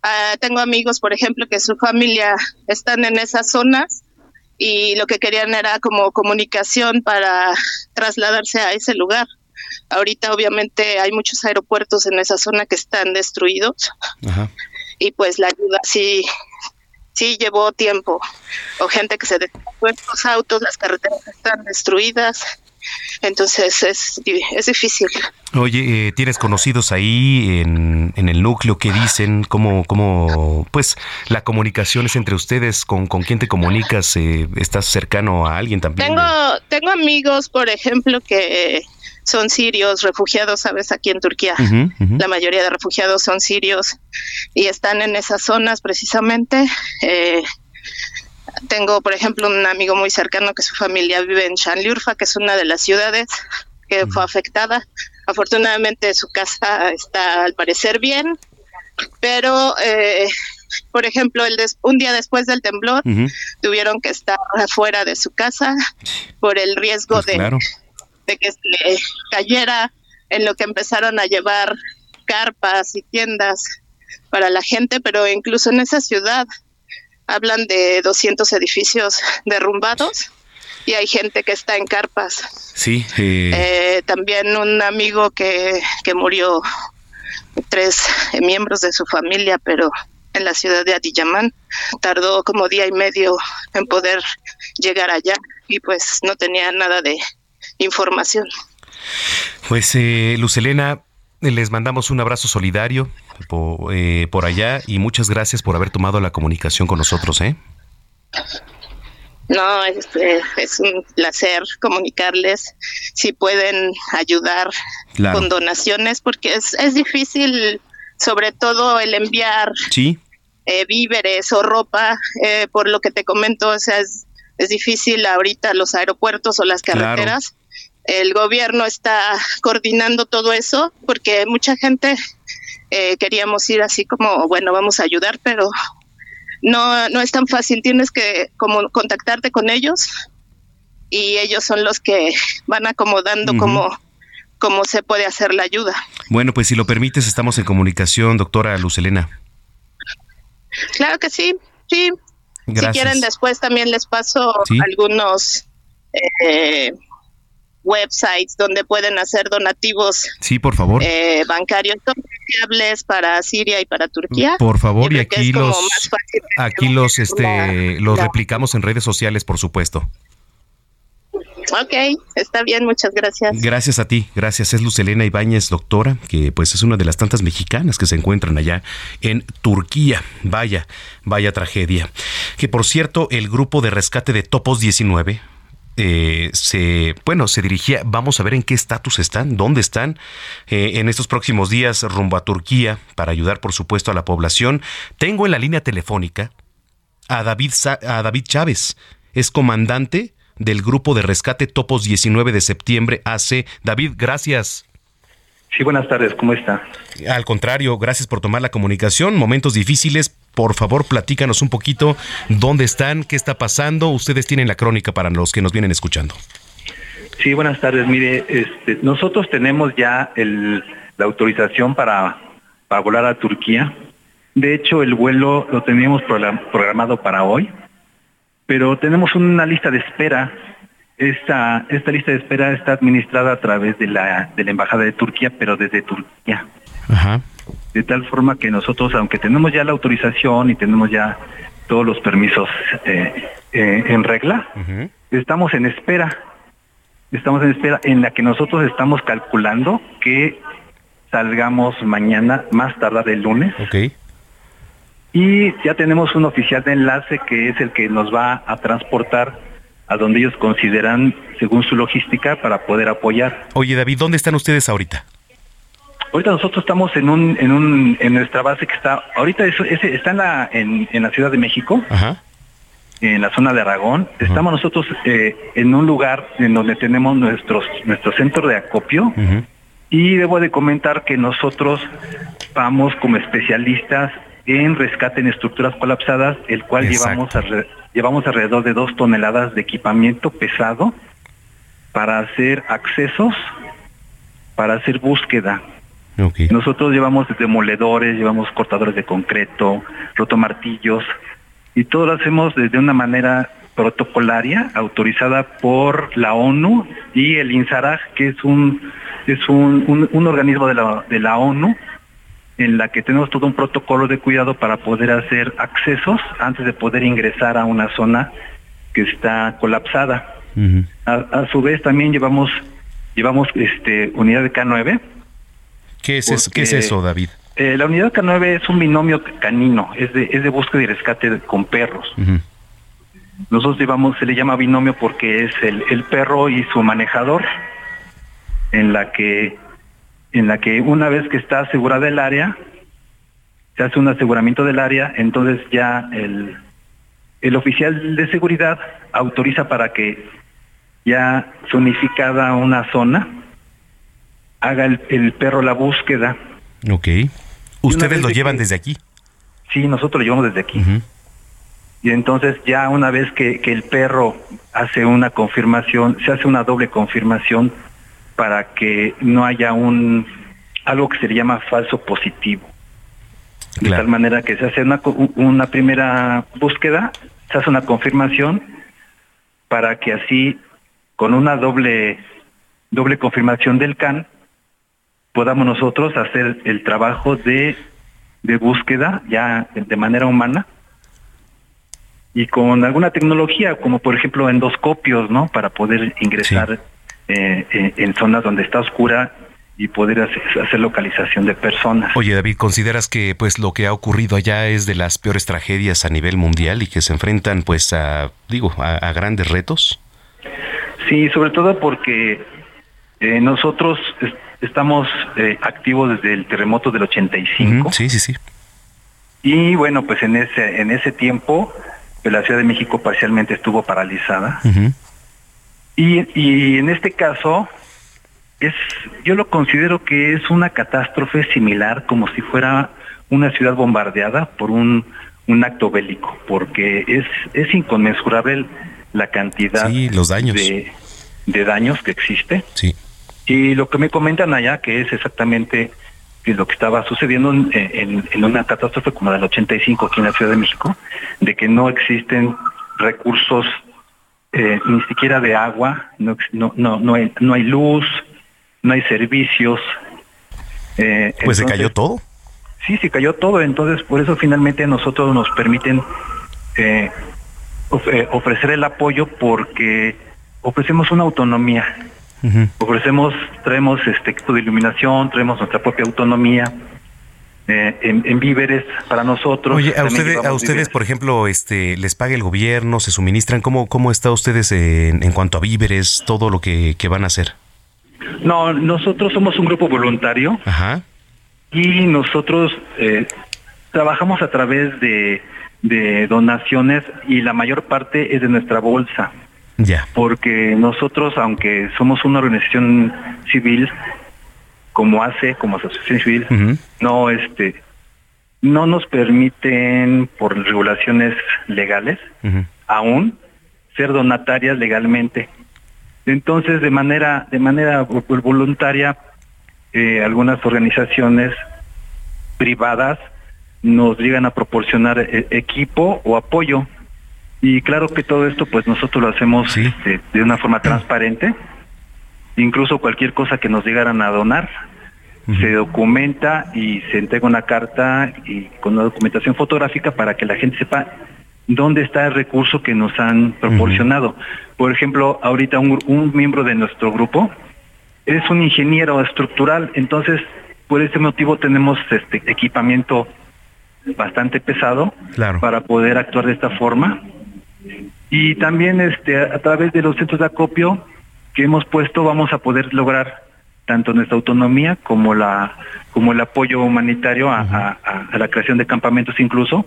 Speaker 13: ah, tengo amigos, por ejemplo, que su familia están en esas zonas y lo que querían era como comunicación para trasladarse a ese lugar. Ahorita obviamente hay muchos aeropuertos en esa zona que están destruidos y pues la ayuda sí sí llevó tiempo o gente que se detuvo los autos, las carreteras están destruidas entonces es, es difícil.
Speaker 3: Oye, eh, ¿tienes conocidos ahí en, en, el núcleo que dicen cómo, cómo, pues, la comunicación es entre ustedes? ¿Con, con quién te comunicas? Eh, ¿Estás cercano a alguien también?
Speaker 13: Tengo, tengo amigos, por ejemplo, que son sirios, refugiados, sabes, aquí en Turquía. La mayoría de refugiados son sirios y están en esas zonas precisamente. Eh, tengo, por ejemplo, un amigo muy cercano que su familia vive en Shanliurfa, que es una de las ciudades que fue afectada. Afortunadamente su casa está al parecer bien, pero eh, por ejemplo, el un día después del temblor tuvieron que estar afuera de su casa por el riesgo pues de, de que se cayera en lo que empezaron a llevar carpas y tiendas para la gente, pero incluso en esa ciudad hablan de 200 edificios derrumbados y hay gente que está en carpas.
Speaker 3: Sí.
Speaker 13: Eh... Eh, también un amigo que, que murió, tres miembros de su familia, pero en la ciudad de Adiyaman. Tardó como día y medio en poder llegar allá y pues no tenía nada de información.
Speaker 3: Pues eh, Luz Elena, les mandamos un abrazo solidario eh, por, allá y muchas gracias por haber tomado la comunicación con nosotros. ¿eh?
Speaker 13: No, es, es, un placer comunicarles si pueden ayudar con donaciones porque es, es difícil, sobre todo el enviar eh, víveres o ropa, eh, por lo que te comento, o sea, es, es difícil ahorita los aeropuertos o las carreteras el gobierno está coordinando todo eso porque mucha gente eh, queríamos ir así como, bueno, vamos a ayudar, pero no, no es tan fácil. Tienes que como contactarte con ellos y ellos son los que van acomodando como cómo se puede hacer la ayuda.
Speaker 3: Bueno, pues si lo permites, estamos en comunicación, doctora Lucelena.
Speaker 13: Claro que sí, sí. Si quieren, después también les paso algunos eh, websites donde pueden hacer donativos.
Speaker 3: Sí, por favor.
Speaker 13: Eh, bancarios confiables para Siria y para Turquía.
Speaker 3: Por favor, y aquí los aquí los este los replicamos en redes sociales, por supuesto.
Speaker 13: Ok, está bien, muchas gracias.
Speaker 3: Gracias a ti, gracias. Es Lucelena Ibáñez, doctora, que pues es una de las tantas mexicanas que se encuentran allá en Turquía. Vaya, vaya tragedia. Que por cierto, el grupo de rescate de Topos 19 eh, se, bueno, se dirigía, vamos a ver en qué estatus están, dónde están eh, en estos próximos días rumbo a Turquía para ayudar, por supuesto, a la población. Tengo en la línea telefónica a David, a David Chávez, es comandante del grupo de rescate Topos 19 de septiembre AC. David, gracias.
Speaker 14: Sí, buenas tardes, ¿cómo está?
Speaker 3: Al contrario, gracias por tomar la comunicación. Momentos difíciles, por favor, platícanos un poquito dónde están, qué está pasando. Ustedes tienen la crónica para los que nos vienen escuchando.
Speaker 14: Sí, buenas tardes. Mire, este, nosotros tenemos ya la autorización para, para volar a Turquía. De hecho, el vuelo lo teníamos programado para hoy, pero tenemos una lista de espera esta, esta lista de espera está administrada a través de la, de la Embajada de Turquía, pero desde Turquía. De tal forma que nosotros, aunque tenemos ya la autorización y tenemos ya todos los permisos eh, eh, en regla, estamos en espera. Estamos en espera en la que nosotros estamos calculando que salgamos mañana, más tardar el lunes. Y ya tenemos un oficial de enlace que es el que nos va a transportar a donde ellos consideran, según su logística, para poder apoyar.
Speaker 3: Oye, David, ¿dónde están ustedes ahorita?
Speaker 14: Ahorita nosotros estamos en un, en un, en nuestra base que está, ahorita está en la, en, la Ciudad de México, en la zona de Aragón. Estamos nosotros eh, en un lugar en donde tenemos nuestros, nuestro centro de acopio. Y debo de comentar que nosotros vamos como especialistas en rescate en estructuras colapsadas, el cual llevamos llevamos alrededor de dos toneladas de equipamiento pesado para hacer accesos, para hacer búsqueda. Nosotros llevamos demoledores, llevamos cortadores de concreto, rotomartillos, y todo lo hacemos desde una manera protocolaria autorizada por la ONU y el INSARAG, que es un es un, un, organismo de la, de la ONU en la que tenemos todo un protocolo de cuidado para poder hacer accesos antes de poder ingresar a una zona que está colapsada. a, su vez también llevamos llevamos este unidad de K9.
Speaker 3: ¿Qué es, eso, ¿qué es eso, David?
Speaker 14: Eh, la unidad K9 es un binomio canino, es de, es de búsqueda y rescate con perros. Nosotros llevamos, se le llama binomio porque es el, el perro y su manejador, en la que en la que una vez que está asegurada el área, se hace un aseguramiento del área, entonces ya el, el oficial de seguridad autoriza para que ya zonificada una zona, haga el, perro la búsqueda.
Speaker 3: Ok. ¿Ustedes lo llevan desde aquí?
Speaker 14: Sí, nosotros lo llevamos desde aquí. Y entonces ya una vez que, que, el perro hace una confirmación, se hace una doble confirmación para que no haya un algo que se le llama falso positivo. De tal manera que se hace una, una primera búsqueda, se hace una confirmación para que así con una doble doble confirmación del CAN podamos nosotros hacer el trabajo de, de búsqueda ya de manera humana y con alguna tecnología como por ejemplo endoscopios, ¿no? Para poder ingresar eh, eh, en zonas donde está oscura y poder hacer, localización de personas.
Speaker 3: Oye David, ¿consideras que pues lo que ha ocurrido allá es de las peores tragedias a nivel mundial y que se enfrentan pues a digo a, grandes retos?
Speaker 14: Sí, sobre todo porque eh, nosotros estamos activos desde el terremoto del 85.
Speaker 3: sí, sí, sí.
Speaker 14: Y bueno, pues en ese en ese tiempo pues, la Ciudad de México parcialmente estuvo paralizada. Y, en este caso, es, yo lo considero que es una catástrofe similar como si fuera una ciudad bombardeada por un, un acto bélico, porque es, es inconmensurable la cantidad
Speaker 3: los daños.
Speaker 14: De, de, daños que existe.
Speaker 3: Sí.
Speaker 14: Y lo que me comentan allá, que es exactamente lo que estaba sucediendo en, en, una catástrofe como la del 85 aquí en la Ciudad de México, de que no existen recursos eh, ni siquiera de agua, no, no, no, hay, no hay luz, no hay servicios.
Speaker 3: Eh, pues se cayó todo.
Speaker 14: Sí, se cayó todo, entonces por eso finalmente nosotros nos permiten eh, ofrecer el apoyo porque ofrecemos una autonomía. Ofrecemos, traemos este equipo de iluminación, traemos nuestra propia autonomía, eh, en, víveres para nosotros.
Speaker 3: Oye, a ustedes, a ustedes por ejemplo, este, les paga el gobierno, se suministran, ¿cómo, cómo está ustedes en, en cuanto a víveres, todo lo que, van a hacer?
Speaker 14: No, nosotros somos un grupo voluntario.
Speaker 3: Ajá.
Speaker 14: Y nosotros eh, trabajamos a través de, de donaciones y la mayor parte es de nuestra bolsa.
Speaker 3: Ya.
Speaker 14: Porque nosotros, aunque somos una organización civil, como hace como asociación civil no este no nos permiten por regulaciones legales aún ser donatarias legalmente. Entonces de manera de manera voluntaria eh, algunas organizaciones privadas nos llegan a proporcionar eh, equipo o apoyo y claro que todo esto pues nosotros lo hacemos este, de una forma transparente. Incluso cualquier cosa que nos llegaran a donar, se documenta y se entrega una carta y con una documentación fotográfica para que la gente sepa dónde está el recurso que nos han proporcionado. Por ejemplo, ahorita un, miembro de nuestro grupo es un ingeniero estructural, entonces por ese motivo tenemos este equipamiento bastante pesado para poder actuar de esta forma. Y también este a través de los centros de acopio que hemos puesto vamos a poder lograr tanto nuestra autonomía como la como el apoyo humanitario a, la creación de campamentos incluso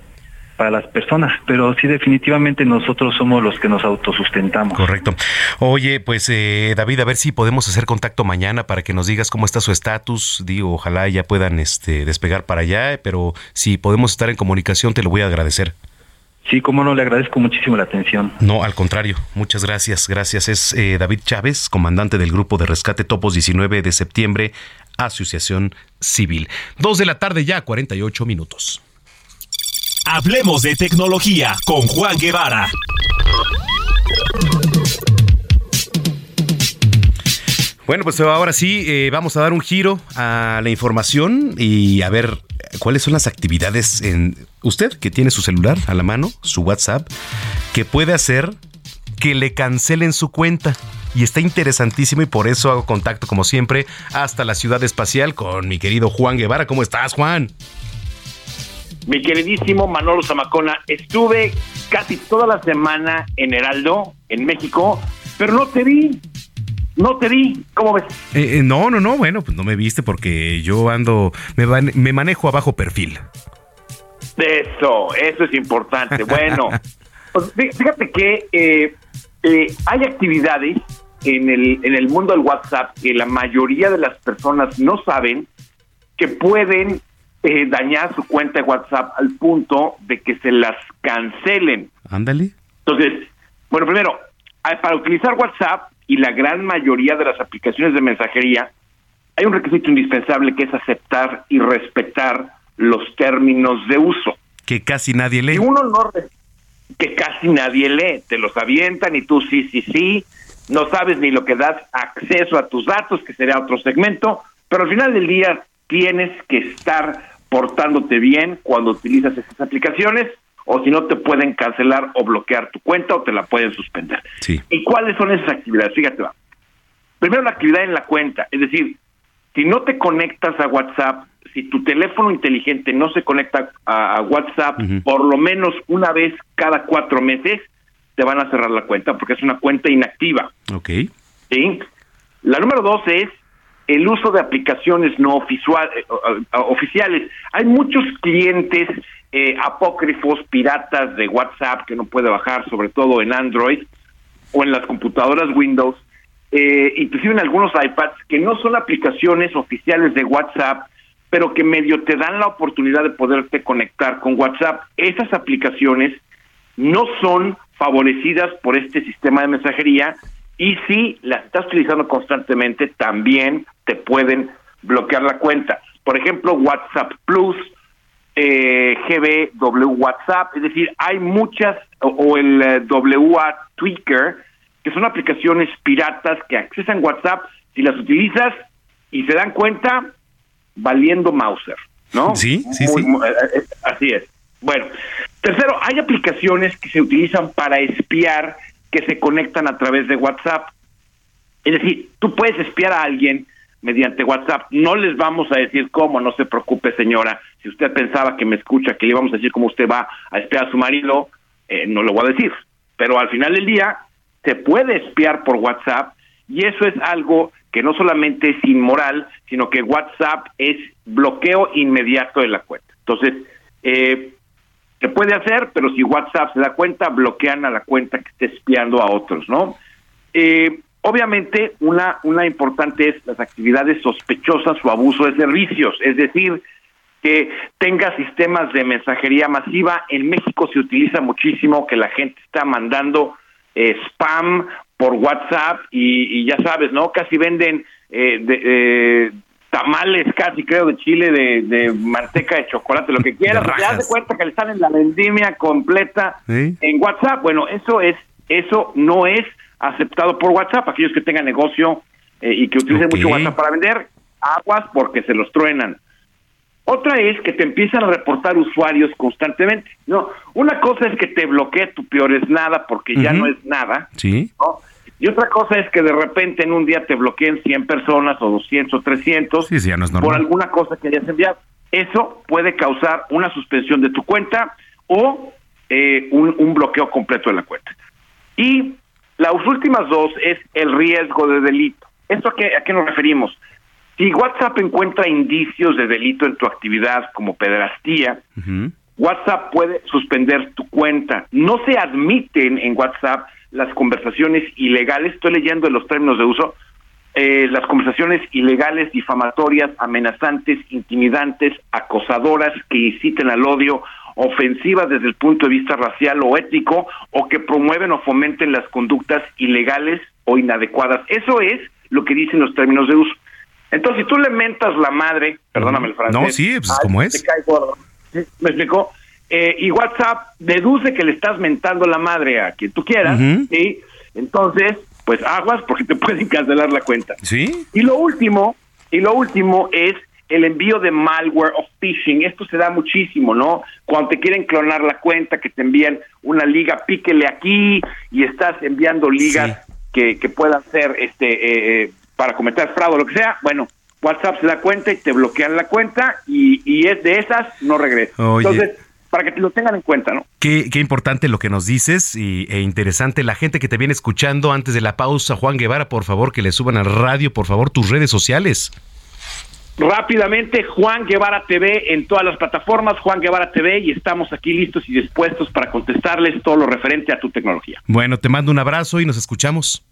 Speaker 14: para las personas, pero sí definitivamente nosotros somos los que nos autosustentamos.
Speaker 3: Correcto. Oye, pues eh, David, a ver si podemos hacer contacto mañana para que nos digas cómo está su estatus. Digo, ojalá ya puedan este, despegar para allá, pero si podemos estar en comunicación te lo voy a agradecer.
Speaker 14: Sí, como no, le agradezco muchísimo la atención.
Speaker 3: No, al contrario, muchas gracias, gracias. Es eh, David Chávez, comandante del Grupo de Rescate Topos 19 de septiembre, asociación civil. Dos de la tarde ya, 48 minutos.
Speaker 2: Hablemos de tecnología con Juan Guevara.
Speaker 3: Bueno, pues ahora sí, eh, vamos a dar un giro a la información y a ver cuáles son las actividades en usted que tiene su celular a la mano, su WhatsApp, que puede hacer que le cancelen su cuenta. Y está interesantísimo y por eso hago contacto como siempre hasta la ciudad espacial con mi querido Juan Guevara. ¿Cómo estás, Juan?
Speaker 15: Mi queridísimo Manolo Zamacona, estuve casi toda la semana en Heraldo, en México, pero no te vi. No te vi, ¿cómo ves?
Speaker 3: Eh, eh, no, no, no, bueno, pues no me viste porque yo ando, me, me manejo a bajo perfil.
Speaker 15: Eso, eso es importante. Bueno, pues fíjate que eh, hay actividades en el, en el mundo del WhatsApp que la mayoría de las personas no saben que pueden dañar su cuenta de WhatsApp al punto de que se las cancelen.
Speaker 3: Ándale.
Speaker 15: Entonces, bueno, primero, para utilizar WhatsApp y la gran mayoría de las aplicaciones de mensajería, hay un requisito indispensable que es aceptar y respetar los términos de uso.
Speaker 3: Que casi nadie lee.
Speaker 15: uno no que casi nadie lee, te los avientan y tú sí, sí, sí, no sabes ni lo que das acceso a tus datos, que sería otro segmento, pero al final del día tienes que estar portándote bien cuando utilizas esas aplicaciones o si no te pueden cancelar o bloquear tu cuenta o te la pueden suspender. ¿Y cuáles son esas actividades? Fíjate, va. Primero la actividad en la cuenta, es decir, si no te conectas a WhatsApp, si tu teléfono inteligente no se conecta a, WhatsApp por lo menos una vez cada cuatro meses, te van a cerrar la cuenta porque es una cuenta inactiva.
Speaker 3: Ok.
Speaker 15: ¿Sí? La número dos es el uso de aplicaciones no eh, oficiales. Hay muchos clientes eh, apócrifos, piratas de WhatsApp que no puede bajar, sobre todo en Android o en las computadoras Windows, eh, inclusive en algunos iPads, que no son aplicaciones oficiales de WhatsApp, pero que medio te dan la oportunidad de poderte conectar con WhatsApp. Esas aplicaciones no son favorecidas por este sistema de mensajería y si las estás utilizando constantemente, también te pueden bloquear la cuenta. Por ejemplo, WhatsApp Plus, eh, GBW WhatsApp, es decir, hay muchas, o, el eh, WA Tweaker, que son aplicaciones piratas que accesan WhatsApp, si las utilizas y se dan cuenta, valiendo Mauser, ¿no?
Speaker 3: Sí, sí, sí.
Speaker 15: Eh, así es. Bueno, tercero, hay aplicaciones que se utilizan para espiar que se conectan a través de WhatsApp. Es decir, tú puedes espiar a alguien mediante WhatsApp. No les vamos a decir cómo, no se preocupe señora. Si usted pensaba que me escucha, que le íbamos a decir cómo usted va a espiar a su marido, eh, no lo voy a decir. Pero al final del día, se puede espiar por WhatsApp y eso es algo que no solamente es inmoral, sino que WhatsApp es bloqueo inmediato de la cuenta. Entonces, eh, se puede hacer, pero si WhatsApp se da cuenta, bloquean a la cuenta que esté espiando a otros, ¿no? Eh, obviamente, una, una importante es las actividades sospechosas o abuso de servicios, es decir, que tenga sistemas de mensajería masiva. En México se utiliza muchísimo que la gente está mandando eh, spam por WhatsApp y, ya sabes, ¿no? Casi venden eh, de, eh, tamales casi creo de chile, de, de manteca de chocolate, lo que quieras, te das cuenta que le están en la vendimia completa en WhatsApp. Bueno, eso es, eso no es aceptado por WhatsApp. Aquellos que tengan negocio eh, y que utilicen mucho WhatsApp para vender, aguas porque se los truenan. Otra es que te empiezan a reportar usuarios constantemente. No, una cosa es que te bloquee tu peor es nada porque ya no es nada.
Speaker 3: Sí.
Speaker 15: Y otra cosa es que de repente en un día te bloqueen 100 personas o 200 o 300 por alguna cosa que hayas enviado. Eso puede causar una suspensión de tu cuenta o eh, un, bloqueo completo de la cuenta. Y las últimas dos es el riesgo de delito. ¿Esto a qué, a qué nos referimos? Si WhatsApp encuentra indicios de delito en tu actividad como pederastía, WhatsApp puede suspender tu cuenta. No se admiten en WhatsApp las conversaciones ilegales, estoy leyendo en los términos de uso, eh, las conversaciones ilegales, difamatorias, amenazantes, intimidantes, acosadoras, que inciten al odio, ofensivas desde el punto de vista racial o ético, o que promueven o fomenten las conductas ilegales o inadecuadas. Eso es lo que dicen los términos de uso. Entonces, si tú le mentas la madre, perdóname el francés.
Speaker 3: No, sí, pues como es.
Speaker 15: ¿Me explicó? Eh, y WhatsApp deduce que le estás mentando la madre a quien tú quieras, y entonces, pues aguas porque te pueden cancelar la cuenta.
Speaker 3: Sí.
Speaker 15: Y lo último, y lo último es el envío de malware o phishing. Esto se da muchísimo, ¿no? Cuando te quieren clonar la cuenta, que te envían una liga, píquele aquí y estás enviando ligas que, que, puedan ser este eh, eh, para cometer fraude o lo que sea. Bueno, WhatsApp se da cuenta y te bloquean la cuenta y, y es de esas, no regresa. Entonces, para que lo tengan en cuenta, ¿no?
Speaker 3: Qué, qué importante lo que nos dices y, e interesante. La gente que te viene escuchando antes de la pausa, Juan Guevara, por favor, que le suban al radio, por favor, tus redes sociales.
Speaker 15: Rápidamente, Juan Guevara TV en todas las plataformas, Juan Guevara TV, y estamos aquí listos y dispuestos para contestarles todo lo referente a tu tecnología.
Speaker 3: Bueno, te mando un abrazo y nos escuchamos.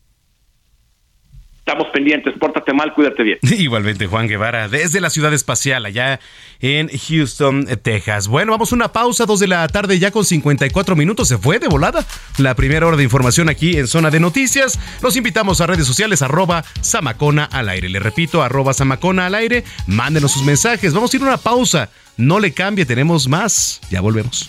Speaker 15: Estamos pendientes, pórtate mal, cuídate bien.
Speaker 3: Igualmente, Juan Guevara, desde la ciudad espacial, allá en Houston, Texas. Bueno, vamos a una pausa, dos de la tarde, ya con 54 minutos. Se fue de volada la primera hora de información aquí en Zona de Noticias. Los invitamos a redes sociales, arroba Samacona al aire. Le repito, arroba Samacona al aire. Mándenos sus mensajes. Vamos a ir a una pausa. No le cambie, tenemos más. Ya volvemos.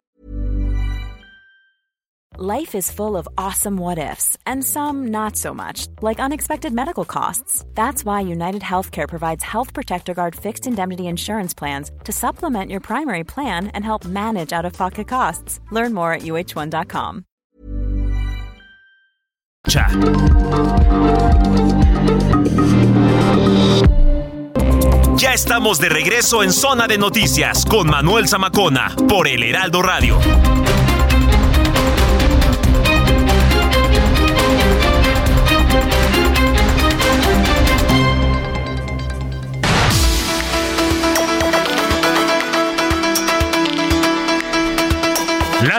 Speaker 1: Life is full of awesome what ifs, and some not so much, like unexpected medical costs. That's why United Healthcare provides Health Protector Guard fixed indemnity insurance plans to supplement your primary plan and help manage out of pocket costs. Learn more at uh1.com.
Speaker 2: Ya estamos de regreso en Zona de Noticias con Manuel Zamacona por el Heraldo Radio.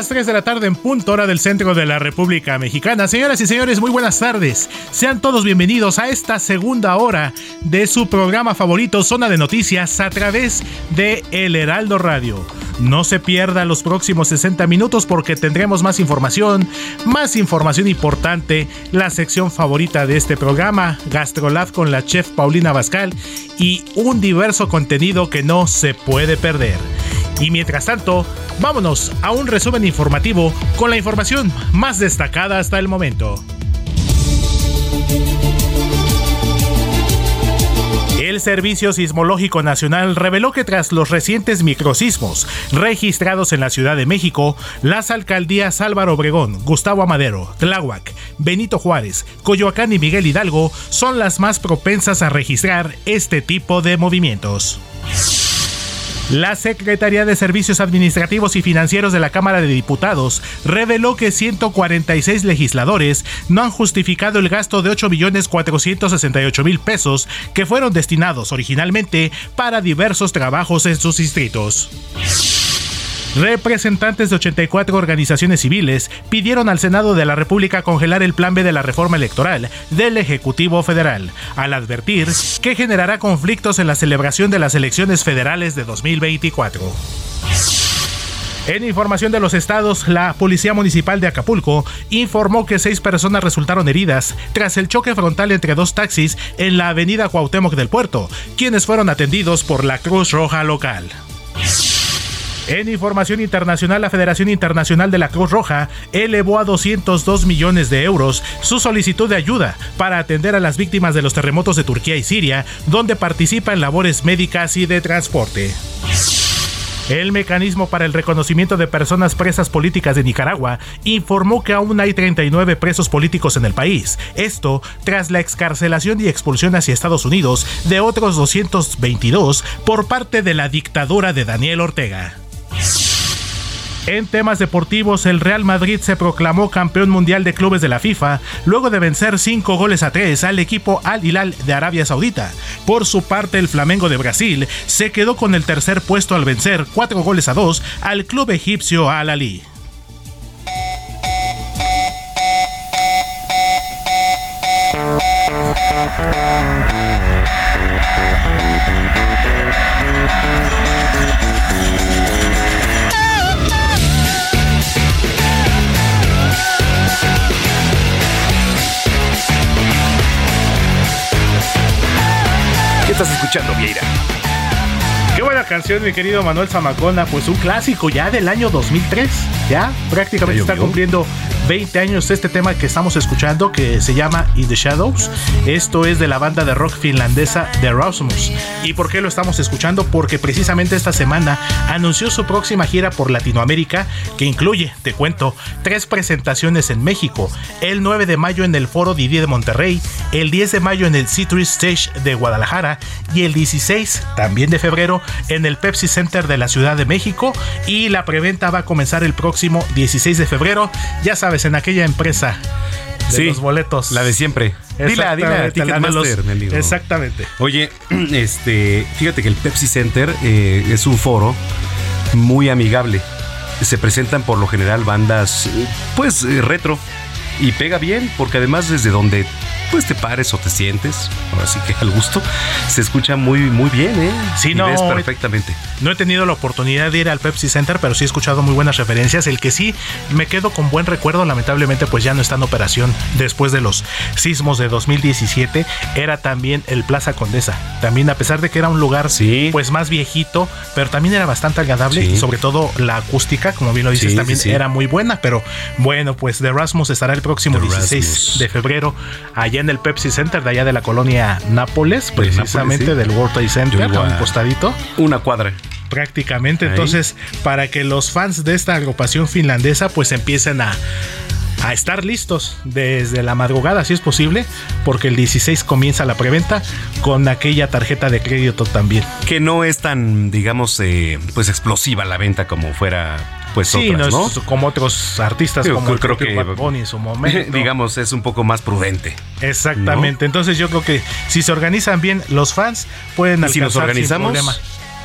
Speaker 16: Las 3 de la tarde en punto hora del centro de la República Mexicana. Señoras y señores, muy buenas tardes. Sean todos bienvenidos a esta segunda hora de su programa favorito Zona de Noticias a través de El Heraldo Radio. No se pierda los próximos 60 minutos porque tendremos más información, más información importante, la sección favorita de este programa, Gastrolab con la chef Paulina Bascal y un diverso contenido que no se puede perder. Y mientras tanto, vámonos a un resumen informativo con la información más destacada hasta el momento. El Servicio Sismológico Nacional reveló que tras los recientes microsismos registrados en la Ciudad de México, las alcaldías Álvaro Obregón, Gustavo Amadero, Tláhuac, Benito Juárez, Coyoacán y Miguel Hidalgo son las más propensas a registrar este tipo de movimientos. La Secretaría de Servicios Administrativos y Financieros de la Cámara de Diputados reveló que 146 legisladores no han justificado el gasto de 8.468.000 pesos que fueron destinados originalmente para diversos trabajos en sus distritos. Representantes de 84 organizaciones civiles pidieron al Senado de la República congelar el plan B de la reforma electoral del Ejecutivo Federal, al advertir que generará conflictos en la celebración de las elecciones federales de 2024. En información de los estados, la Policía Municipal de Acapulco informó que seis personas resultaron heridas tras el choque frontal entre dos taxis en la avenida Cuauhtémoc del Puerto, quienes fueron atendidos por la Cruz Roja local. En información internacional, la Federación Internacional de la Cruz Roja elevó a 202 millones de euros su solicitud de ayuda para atender a las víctimas de los terremotos de Turquía y Siria, donde participa en labores médicas y de transporte. El mecanismo para el reconocimiento de personas presas políticas de Nicaragua informó que aún hay 39 presos políticos en el país. Esto tras la excarcelación y expulsión hacia Estados Unidos de otros 222 por parte de la dictadura de Daniel Ortega. En temas deportivos, el Real Madrid se proclamó campeón mundial de clubes de la FIFA luego de vencer 5 goles a 3 al equipo Al Hilal de Arabia Saudita. Por su parte, el Flamengo de Brasil se quedó con el tercer puesto al vencer 4 goles a 2 al club egipcio Al Ali.
Speaker 3: Escuchando, Vieira?
Speaker 16: Qué buena canción, mi querido Manuel Zamacona. Pues un clásico ya del año 2003. Ya prácticamente está cumpliendo 20 años este tema que estamos escuchando que se llama In the Shadows. Esto es de la banda de rock finlandesa The Rasmus. ¿Y por qué lo estamos escuchando? Porque precisamente esta semana anunció su próxima gira por Latinoamérica que incluye, te cuento, tres presentaciones en México. El 9 de mayo en el Foro Didi de Monterrey, el 10 de mayo en el Citrus Stage de Guadalajara y el 16 también de febrero en el Pepsi Center de la Ciudad de México y la preventa va a comenzar el próximo 16 de febrero. Ya sabes, en aquella empresa de los boletos.
Speaker 3: La de siempre. Dila, dila, Ticketmaster, amigo.
Speaker 16: Exactamente.
Speaker 3: Oye, este, fíjate que el Pepsi Center eh, es un foro muy amigable. Se presentan por lo general bandas, eh, pues, eh, retro. Y pega bien, porque además desde donde pues te pares o te sientes, ahora sí que al gusto, se escucha muy, muy bien, ¿eh?
Speaker 16: Sí,
Speaker 3: Y
Speaker 16: no.
Speaker 3: ves perfectamente.
Speaker 16: No he tenido la oportunidad de ir al Pepsi Center, pero sí he escuchado muy buenas referencias. El que sí me quedo con buen recuerdo, lamentablemente, pues ya no está en operación después de los sismos de 2017, era también el Plaza Condesa. También, a pesar de que era un lugar pues más viejito, pero también era bastante agradable
Speaker 3: Sí.
Speaker 16: sobre todo la acústica, como bien lo dices,
Speaker 3: Sí,
Speaker 16: también
Speaker 3: sí, sí.
Speaker 16: era muy buena. Pero bueno, pues The Rasmus estará el próximo
Speaker 3: The
Speaker 16: 16
Speaker 3: Rasmus.
Speaker 16: de febrero allá en el Pepsi Center, de allá de la colonia Nápoles, precisamente
Speaker 3: sí.
Speaker 16: del World Trade Center, a un costadito
Speaker 3: Una cuadra.
Speaker 16: prácticamente.
Speaker 3: Ahí.
Speaker 16: Entonces, para que los fans de esta agrupación finlandesa pues empiecen a, a estar listos desde la madrugada, si es posible, porque el 16 comienza la preventa con aquella tarjeta de crédito también.
Speaker 3: Que no es tan, digamos, eh, pues explosiva la venta como fuera, pues
Speaker 16: sí,
Speaker 3: otras,
Speaker 16: no
Speaker 3: ¿no?
Speaker 16: es como otros artistas,
Speaker 3: Yo
Speaker 16: como el
Speaker 3: creo que-
Speaker 16: Bad Bunny en su momento.
Speaker 3: digamos, es un poco más prudente.
Speaker 16: Exactamente. Entonces yo creo que si se organizan bien los fans, pueden
Speaker 3: ¿Y si nos
Speaker 16: alcanzar sin
Speaker 3: organizamos?
Speaker 16: problema.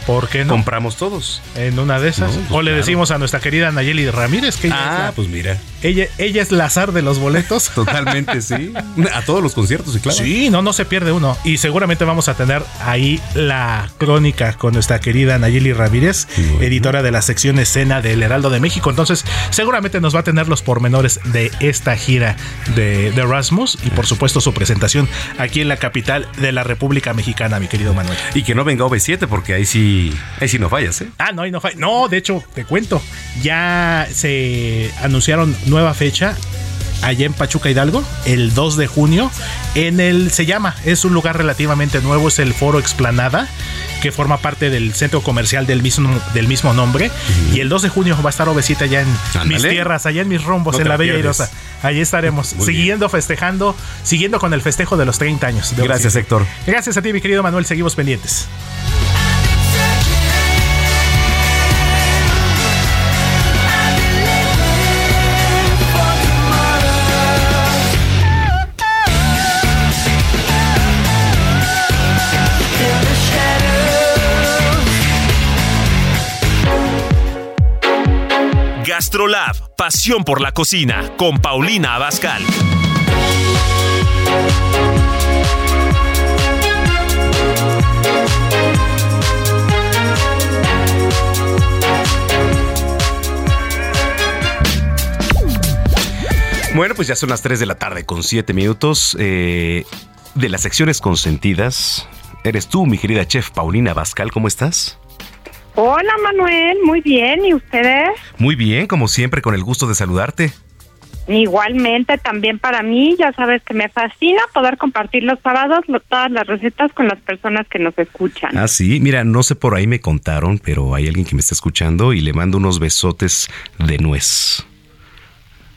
Speaker 16: ¿Por qué no?
Speaker 3: Compramos todos.
Speaker 16: En una de esas.
Speaker 3: No, pues
Speaker 16: o le
Speaker 3: claro.
Speaker 16: decimos a nuestra querida Nayeli Ramírez que ella, es
Speaker 3: Ah,
Speaker 16: la,
Speaker 3: pues mira.
Speaker 16: Ella, ella es la azar de los boletos.
Speaker 3: Totalmente, sí. A todos los conciertos, y claro.
Speaker 16: Sí, no, no se pierde uno. Y seguramente vamos a tener ahí la crónica con nuestra querida Nayeli Ramírez, editora de la sección escena del Heraldo de México. Entonces, seguramente nos va a tener los pormenores de esta gira de, de Rasmus y, por supuesto, su presentación aquí en la capital de la República Mexicana, mi querido Manuel.
Speaker 3: Y que no venga OV7, porque ahí sí, ahí sí no fallas, ¿eh?
Speaker 16: Ah, no, ahí no falla. No, de hecho, te cuento. Ya se anunciaron nueva fecha allá en Pachuca Hidalgo, el 2 de junio. En el, se llama, es un lugar relativamente nuevo, es el Foro Explanada, que forma parte del centro comercial del mismo, del mismo nombre. Y el 2 de junio va a estar Obesita allá en mis tierras, allá en mis rumbos,
Speaker 3: No
Speaker 16: en la
Speaker 3: la
Speaker 16: Bella. Irosa. Allí estaremos,
Speaker 3: Muy bien.
Speaker 16: siguiendo festejando, siguiendo con el festejo de los 30 años.
Speaker 3: Gracias. Héctor.
Speaker 16: Gracias a ti, mi querido Manuel, seguimos pendientes.
Speaker 2: Gastrolab, pasión por la cocina, con Paulina Abascal.
Speaker 3: Bueno, pues ya son las 3 de la tarde con 7 minutos. eh, de las secciones consentidas, eres tú, mi querida chef Paulina Bascal, ¿cómo estás?
Speaker 17: Hola Manuel, muy bien. ¿Y ustedes?
Speaker 3: Muy bien, como siempre, con el gusto de saludarte.
Speaker 17: Igualmente, también para mí, ya sabes que me fascina poder compartir los sábados lo- todas las recetas con las personas que nos escuchan.
Speaker 3: Ah, sí, mira, no sé por ahí me contaron, pero hay alguien que me está escuchando y le mando unos besotes de nuez.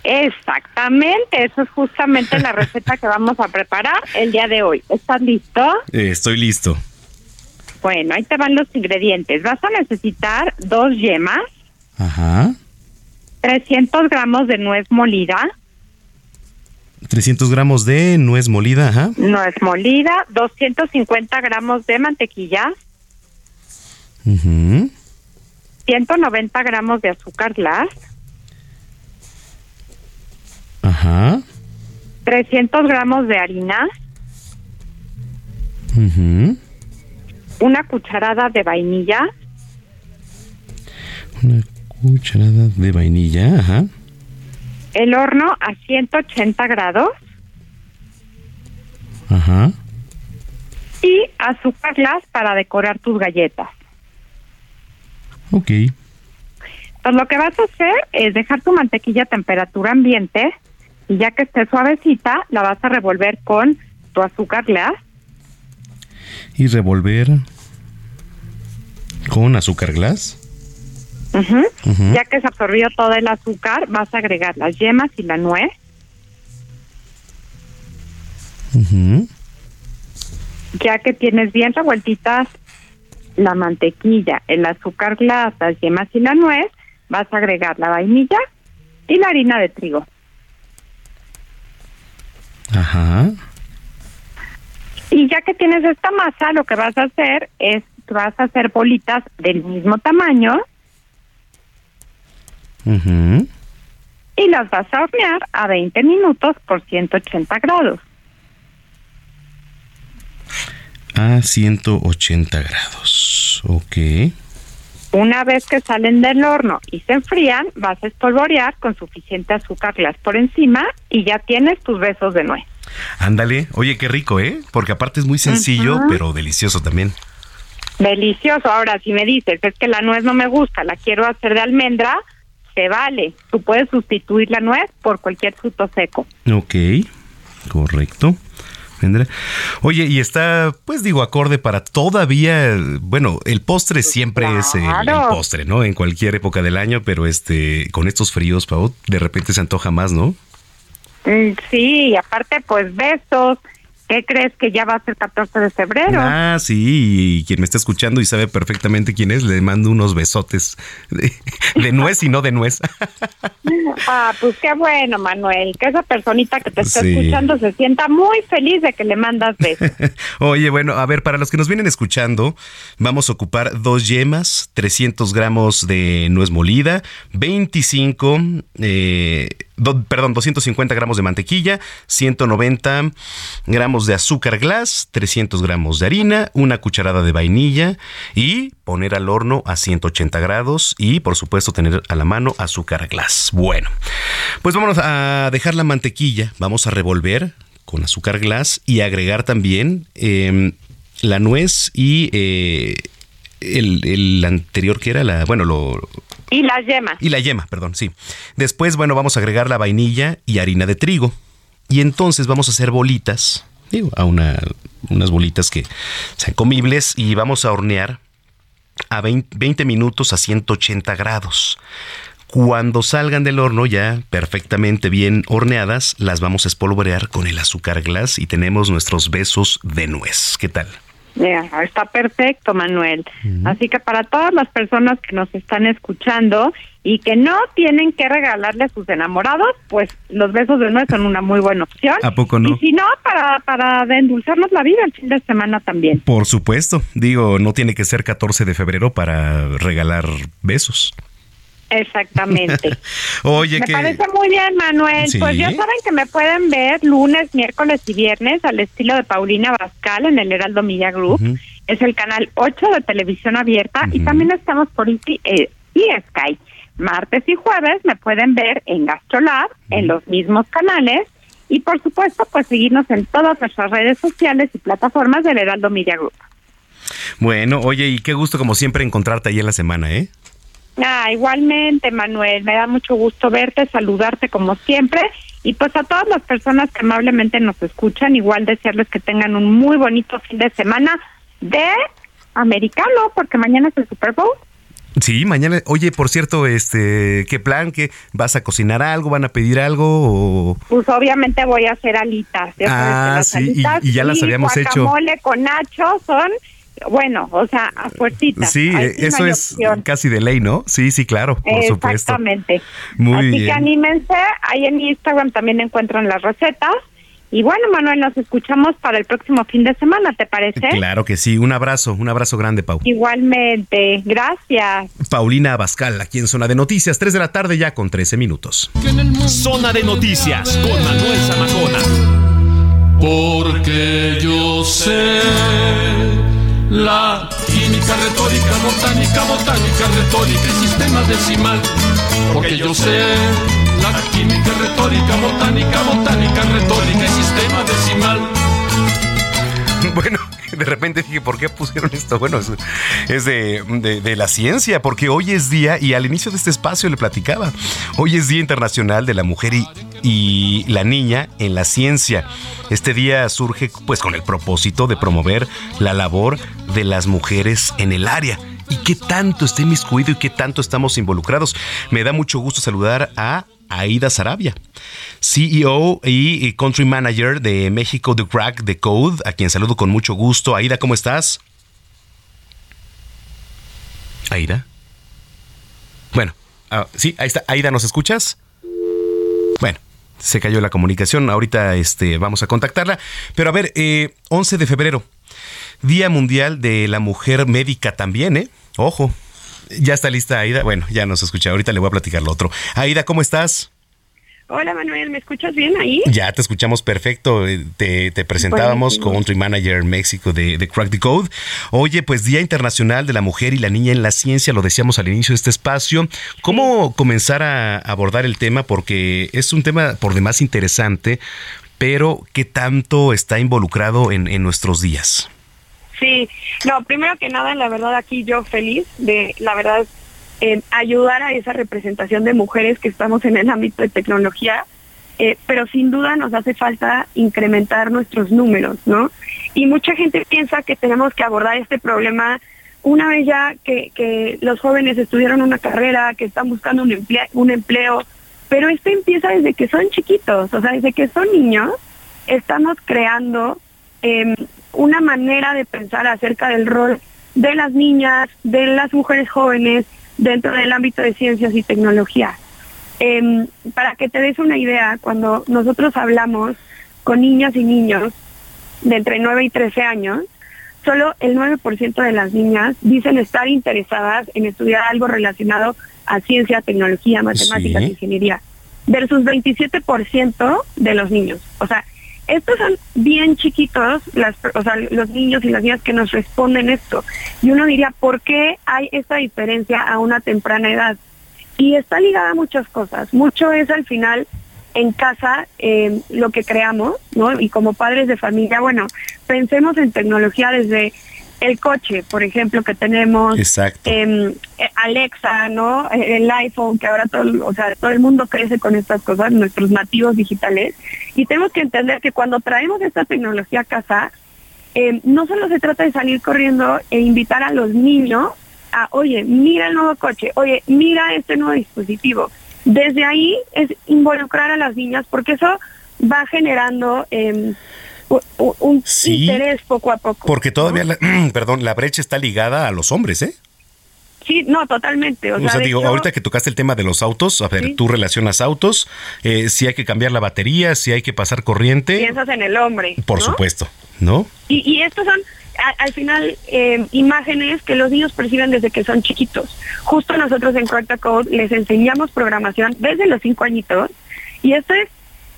Speaker 17: Exactamente, eso es justamente la receta que vamos a preparar el día de hoy. ¿Estás listo?
Speaker 3: Eh, estoy listo.
Speaker 17: Bueno, ahí te van los ingredientes. Vas a necesitar dos yemas,
Speaker 3: Ajá.
Speaker 18: 300 gramos de nuez molida.
Speaker 3: 300 gramos de nuez molida, ajá.
Speaker 18: Nuez molida, 250 gramos de mantequilla. 190 gramos de azúcar glass.
Speaker 3: Ajá.
Speaker 18: 300 gramos de harina.
Speaker 3: Ujú.
Speaker 18: Una cucharada de vainilla.
Speaker 3: Una cucharada de vainilla, ajá.
Speaker 18: El horno a 180 grados.
Speaker 3: Ajá.
Speaker 18: Y azúcar glass para decorar tus galletas.
Speaker 3: Ok.
Speaker 18: Pues lo que vas a hacer es dejar tu mantequilla a temperatura ambiente y ya que esté suavecita, la vas a revolver con tu azúcar glass.
Speaker 3: Y revolver con azúcar glass.
Speaker 18: Ya que se absorbió todo el azúcar, vas a agregar las yemas y la nuez. Ya que tienes bien revueltitas la mantequilla, el azúcar glass, las yemas y la nuez, vas a agregar la vainilla y la harina de trigo.
Speaker 3: Ajá.
Speaker 18: Y ya que tienes esta masa, lo que vas a hacer es que vas a hacer bolitas del mismo tamaño y las vas a hornear a 20 minutos por 180 grados.
Speaker 3: A 180 grados. Ok.
Speaker 18: Una vez que salen del horno y se enfrían, vas a espolvorear con suficiente azúcar glass por encima y ya tienes tus besos de nuez.
Speaker 3: Ándale. Oye, qué rico, ¿eh? Porque aparte es muy sencillo, pero delicioso también.
Speaker 18: Delicioso. Ahora, si me dices, es que la nuez no me gusta, la quiero hacer de almendra, se vale. Tú puedes sustituir la nuez por cualquier fruto seco.
Speaker 3: Ok. Correcto. Oye, y está, pues digo, acorde para todavía, bueno, el postre siempre es el, postre, ¿no? En cualquier época del año, pero este, con estos fríos, Pau, de repente se antoja más, ¿no?
Speaker 18: Mm, Sí, y aparte, pues besos. ¿Qué crees que ya va a ser 14 de febrero?
Speaker 3: Ah, sí, y quien me está escuchando y sabe perfectamente quién es, le mando unos besotes de, de nuez y no de nuez.
Speaker 18: Ah, pues qué bueno, Manuel, que esa personita que te está
Speaker 3: Sí.
Speaker 18: escuchando se sienta muy feliz de que le mandas besos.
Speaker 3: Oye, bueno, a ver, para los que nos vienen escuchando, vamos a ocupar dos yemas, 300 gramos de nuez molida, 25, eh, do- perdón, 250 gramos de mantequilla, 190 gramos de azúcar glass, 300 gramos de harina, una cucharada de vainilla y poner al horno a 180 grados y, por supuesto, tener a la mano azúcar glass. Bueno, pues vámonos a dejar la mantequilla, vamos a revolver con azúcar glass y agregar también eh, la nuez y eh, el, el anterior que era la, bueno, lo,
Speaker 18: Y las yemas.
Speaker 3: y la yema, perdón, sí. Después, bueno, vamos a agregar la vainilla y harina de trigo. Y entonces vamos a hacer bolitas, a una, unas bolitas que sean comibles y vamos a hornear a 20, 20 minutos a 180 grados. Cuando salgan del horno ya perfectamente bien horneadas, las vamos a espolvorear con el azúcar glass y tenemos nuestros besos de nuez. ¿Qué tal?
Speaker 18: Está perfecto, Manuel. Así que para todas las personas que nos están escuchando y que no tienen que regalarle a sus enamorados, pues los besos de nuez son una muy buena opción.
Speaker 3: ¿A poco no?
Speaker 18: Y si no, para, para endulzarnos la vida el fin de semana también.
Speaker 3: Por supuesto, digo, no tiene que ser 14 de febrero para regalar besos.
Speaker 18: Exactamente.
Speaker 3: Oye,
Speaker 18: me
Speaker 3: que
Speaker 18: parece muy bien, Manuel.
Speaker 3: Sí.
Speaker 18: Pues ya saben que me pueden ver lunes, miércoles y viernes al estilo de Paulina Bascal en el Heraldo Media Group. Es el canal 8 de televisión abierta y también estamos por Easy, eh, y Sky. Martes y jueves me pueden ver en Gastrolab, en los mismos canales. Y por supuesto, pues seguirnos en todas nuestras redes sociales y plataformas del Heraldo Media Group.
Speaker 3: bueno, oye, y qué gusto como siempre encontrarte ahí en la semana, ¿eh?
Speaker 18: Ah, igualmente, Manuel, me da mucho gusto verte, saludarte como siempre y pues a todas las personas que amablemente nos escuchan, igual desearles que tengan un muy bonito fin de semana de americano, porque mañana es el Super Bowl.
Speaker 3: Sí, mañana. Oye, por cierto, este, ¿qué plan? ¿Qué vas a cocinar algo? ¿Van a pedir algo? O...
Speaker 18: Pues obviamente voy a hacer alitas. ya
Speaker 3: Ah,
Speaker 18: las
Speaker 3: sí,
Speaker 18: alitas
Speaker 3: y ya las habíamos hecho.
Speaker 18: guacamole con nacho son
Speaker 17: bueno, o sea, a fuercita.
Speaker 3: Sí, eso es casi de ley, ¿no? Sí, sí, claro, por supuesto.
Speaker 17: Exactamente.
Speaker 3: Muy
Speaker 17: Así
Speaker 3: bien.
Speaker 17: que anímense, ahí en Instagram también encuentran las recetas. Y bueno, Manuel, nos escuchamos para el próximo fin de semana, ¿te parece?
Speaker 3: Claro que sí, un abrazo, un abrazo grande, Pau.
Speaker 17: Igualmente, gracias.
Speaker 3: Paulina Abascal, aquí en Zona de Noticias, 3 de la tarde ya con 13 minutos.
Speaker 2: Zona de Noticias con Manuel Zamacona.
Speaker 19: Porque yo sé la química retórica, botánica, botánica, retórica y sistema decimal. Porque yo sé la química retórica, botánica, botánica, retórica y sistema decimal.
Speaker 3: Bueno, de repente dije, ¿por qué pusieron esto? Bueno, es, de la ciencia, porque hoy es día, y al inicio de este espacio le platicaba, hoy es Día Internacional de la Mujer y, y la Niña en la Ciencia. Este día surge pues con el propósito de promover la labor de las mujeres en el área. ¿Y qué tanto está inmiscuido y qué tanto estamos involucrados? Me da mucho gusto saludar a Aida Sarabia, CEO y Country Manager de México The Crack The Code, a quien saludo con mucho gusto. Aida, ¿cómo estás? Aida. Bueno, ah, sí, ahí está. Aida, ¿nos escuchas? Bueno, se cayó la comunicación. Ahorita este, vamos a contactarla. Pero a ver, eh, 11 de febrero, Día Mundial de la Mujer Médica también, ¿eh? Ojo. Ya está lista Aida. Bueno, ya nos escucha. Ahorita le voy a platicar lo otro. Aida, ¿cómo estás?
Speaker 17: Hola Manuel, ¿me escuchas bien ahí?
Speaker 3: Ya te escuchamos perfecto. Eh, Te, te presentábamos
Speaker 17: Buenísimo.
Speaker 3: Country Manager México de, de Crack the Code. Oye, pues Día Internacional de la Mujer y la Niña en la Ciencia, lo decíamos al inicio de este espacio. ¿Cómo comenzar a abordar el tema? Porque es un tema por demás interesante, pero ¿qué tanto está involucrado en, en nuestros días?
Speaker 17: Sí, no, primero que nada, la verdad aquí yo feliz de, la verdad, eh, ayudar a esa representación de mujeres que estamos en el ámbito de tecnología, eh, pero sin duda nos hace falta incrementar nuestros números, ¿no? Y mucha gente piensa que tenemos que abordar este problema una vez ya que, los jóvenes estudiaron una carrera, que están buscando un empleo, un empleo, pero esto empieza desde que son chiquitos, o sea, desde que son niños, estamos creando eh, una manera de pensar acerca del rol de las niñas, de las mujeres jóvenes dentro del ámbito de ciencias y tecnología. Em, para que te des una idea, cuando nosotros hablamos con niñas y niños de entre 9 y 13 años, solo el 9% de las niñas dicen estar interesadas en estudiar algo relacionado a ciencia, tecnología, matemáticas,
Speaker 20: Sí.
Speaker 17: ingeniería, versus 27% de los niños. O sea, estos son bien chiquitos, las, o sea, los niños y las niñas que nos responden esto. Y uno diría, ¿por qué hay esta diferencia a una temprana edad? Y está ligada a muchas cosas. Mucho es al final en casa eh, lo que creamos, ¿no? Y como padres de familia, bueno, pensemos en tecnología desde el coche, por ejemplo, que tenemos,
Speaker 3: Exacto.
Speaker 17: em, eh, Alexa, ¿no? El iPhone, que ahora todo, o sea, todo el mundo crece con estas cosas, nuestros nativos digitales, y tenemos que entender que cuando traemos esta tecnología a casa, eh, no solo se trata de salir corriendo e invitar a los niños a, oye, mira el nuevo coche, oye, mira este nuevo dispositivo. Desde ahí es involucrar a las niñas porque eso va generando eh, u- un
Speaker 3: Sí.
Speaker 17: interés poco a poco.
Speaker 3: Porque todavía, la, perdón, la brecha está ligada a los hombres, ¿eh?
Speaker 17: Sí, no, totalmente. O,
Speaker 3: O
Speaker 17: sea,
Speaker 3: digo,
Speaker 17: hecho,
Speaker 3: ahorita que tocaste el tema de los autos, a ver,
Speaker 17: Sí.
Speaker 3: tú relacionas autos, eh, si hay que cambiar la batería, si hay que pasar corriente,
Speaker 17: piensas en el hombre.
Speaker 3: por
Speaker 17: ¿no?
Speaker 3: supuesto, ¿no?
Speaker 17: Y, y estos son, a- al final, eh, imágenes que los niños perciben desde que son chiquitos. Justo nosotros en Correcta Code les enseñamos programación desde los cinco añitos. Y esto es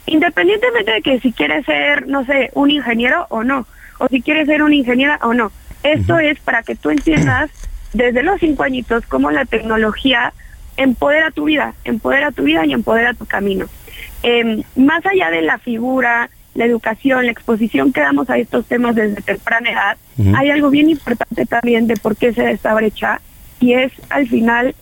Speaker 17: independientemente de que si quieres ser, no sé, un ingeniero o no, o si quieres ser una ingeniera o no. Esto es para que tú entiendas desde los cinco añitos cómo la tecnología empodera tu vida, empodera tu vida y empodera tu camino. Eh, más allá de la figura, la educación, la exposición que damos a estos temas desde temprana edad, hay algo bien importante también de por qué se da esta brecha y es al final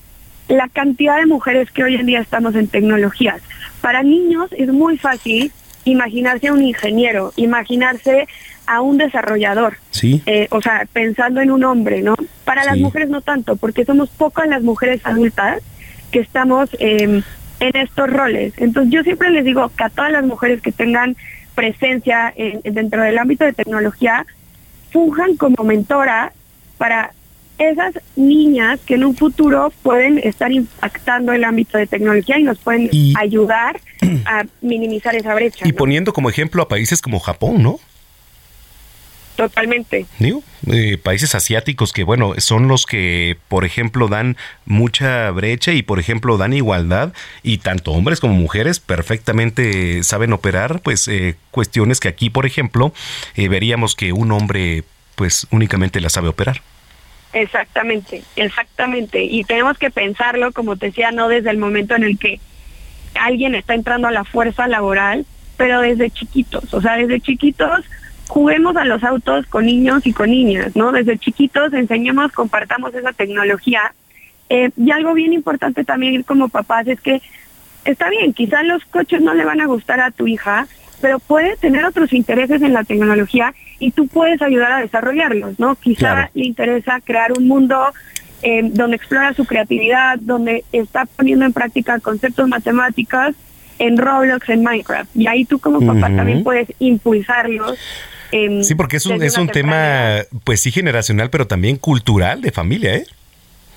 Speaker 17: la cantidad de mujeres que hoy en día estamos en tecnologías. Para niños es muy fácil imaginarse a un ingeniero, imaginarse a un desarrollador.
Speaker 3: Sí.
Speaker 17: Eh, o sea, pensando en un hombre, ¿no? Para las mujeres no tanto, porque somos pocas las mujeres adultas que estamos eh, en estos roles. Entonces yo siempre les digo que a todas las mujeres que tengan presencia en- dentro del ámbito de tecnología, funjan como mentora para esas niñas que en un futuro pueden estar impactando el ámbito de tecnología y nos pueden ayudar a minimizar esa brecha.
Speaker 3: Y poniendo como ejemplo a países como Japón, ¿no?
Speaker 17: Totalmente.
Speaker 3: Digo, eh, países asiáticos que, bueno, son los que, por ejemplo, dan mucha brecha y, por ejemplo, dan igualdad y tanto hombres como mujeres perfectamente saben operar, pues, eh, cuestiones que aquí, por ejemplo, eh, veríamos que un hombre, pues, únicamente la sabe operar.
Speaker 17: Exactamente, exactamente. Y tenemos que pensarlo, como te decía, no desde el momento en el que alguien está entrando a la fuerza laboral, pero desde chiquitos. O sea, desde chiquitos juguemos a los autos con niños y con niñas, ¿no? Desde chiquitos enseñemos, compartamos esa tecnología. Eh, y algo bien importante también como papás es que está bien, quizás los coches no le van a gustar a tu hija, pero puede tener otros intereses en la tecnología y tú puedes ayudar a desarrollarlos, ¿no? Quizá le interesa crear un mundo eh, donde explora su creatividad, donde está poniendo en práctica conceptos matemáticos en Roblox, en Minecraft. Y ahí tú como papá también puedes impulsarlos
Speaker 3: sí, porque es un, es un tema, pues sí, generacional, pero también cultural de familia, ¿eh?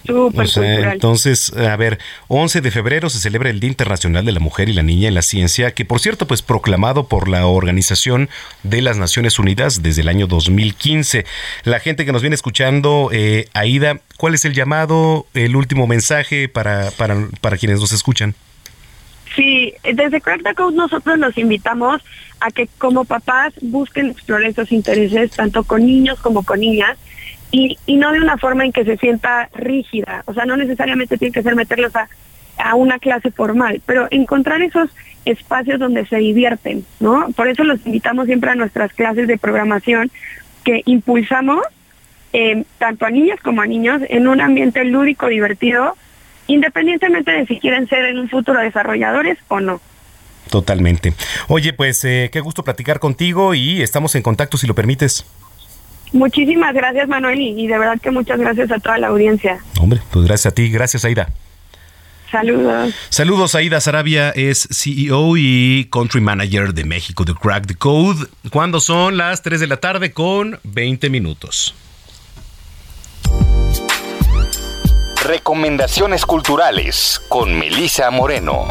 Speaker 17: Súper
Speaker 3: entonces, a ver, 11 de febrero se celebra el Día Internacional de la Mujer y la Niña en la Ciencia, que por cierto, pues proclamado por la Organización de las Naciones Unidas desde el año 2015. La gente que nos viene escuchando, eh, Aida, ¿cuál es el llamado, el último mensaje para, para, para quienes nos escuchan?
Speaker 17: Sí, desde Crack the Code nosotros los invitamos a que como papás busquen explorar esos intereses tanto con niños como con niñas y, y no de una forma en que se sienta rígida, o sea, no necesariamente tiene que ser meterlos a, a una clase formal, pero encontrar esos espacios donde se divierten, ¿no? Por eso los invitamos siempre a nuestras clases de programación que impulsamos eh, tanto a niñas como a niños en un ambiente lúdico, divertido, independientemente de si quieren ser en un futuro desarrolladores o no.
Speaker 3: Totalmente. Oye, pues eh, qué gusto platicar contigo y estamos en contacto si lo permites.
Speaker 17: Muchísimas gracias Manuel y, de verdad que muchas gracias a toda la audiencia.
Speaker 3: Hombre, pues gracias a ti, gracias Aida.
Speaker 17: Saludos.
Speaker 3: Saludos, Aida Sarabia es CEO y Country Manager de México de Crack the Code. Cuando son las 3 de la tarde con 20 minutos.
Speaker 2: Recomendaciones culturales con Melisa Moreno.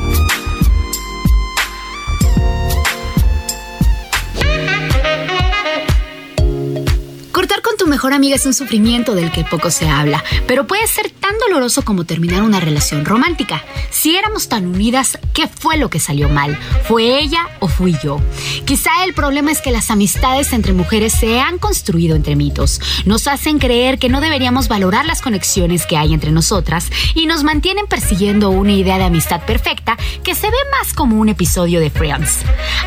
Speaker 20: Cortar con tu mejor amiga es un sufrimiento del que poco se habla, pero puede ser tan doloroso como terminar una relación romántica. Si éramos tan unidas, ¿qué fue lo que salió mal? ¿Fue ella o fui yo? Quizá el problema es que las amistades entre mujeres se han construido entre mitos. Nos hacen creer que no deberíamos valorar las conexiones que hay entre nosotras y nos mantienen persiguiendo una idea de amistad perfecta que se ve más como un episodio de Friends.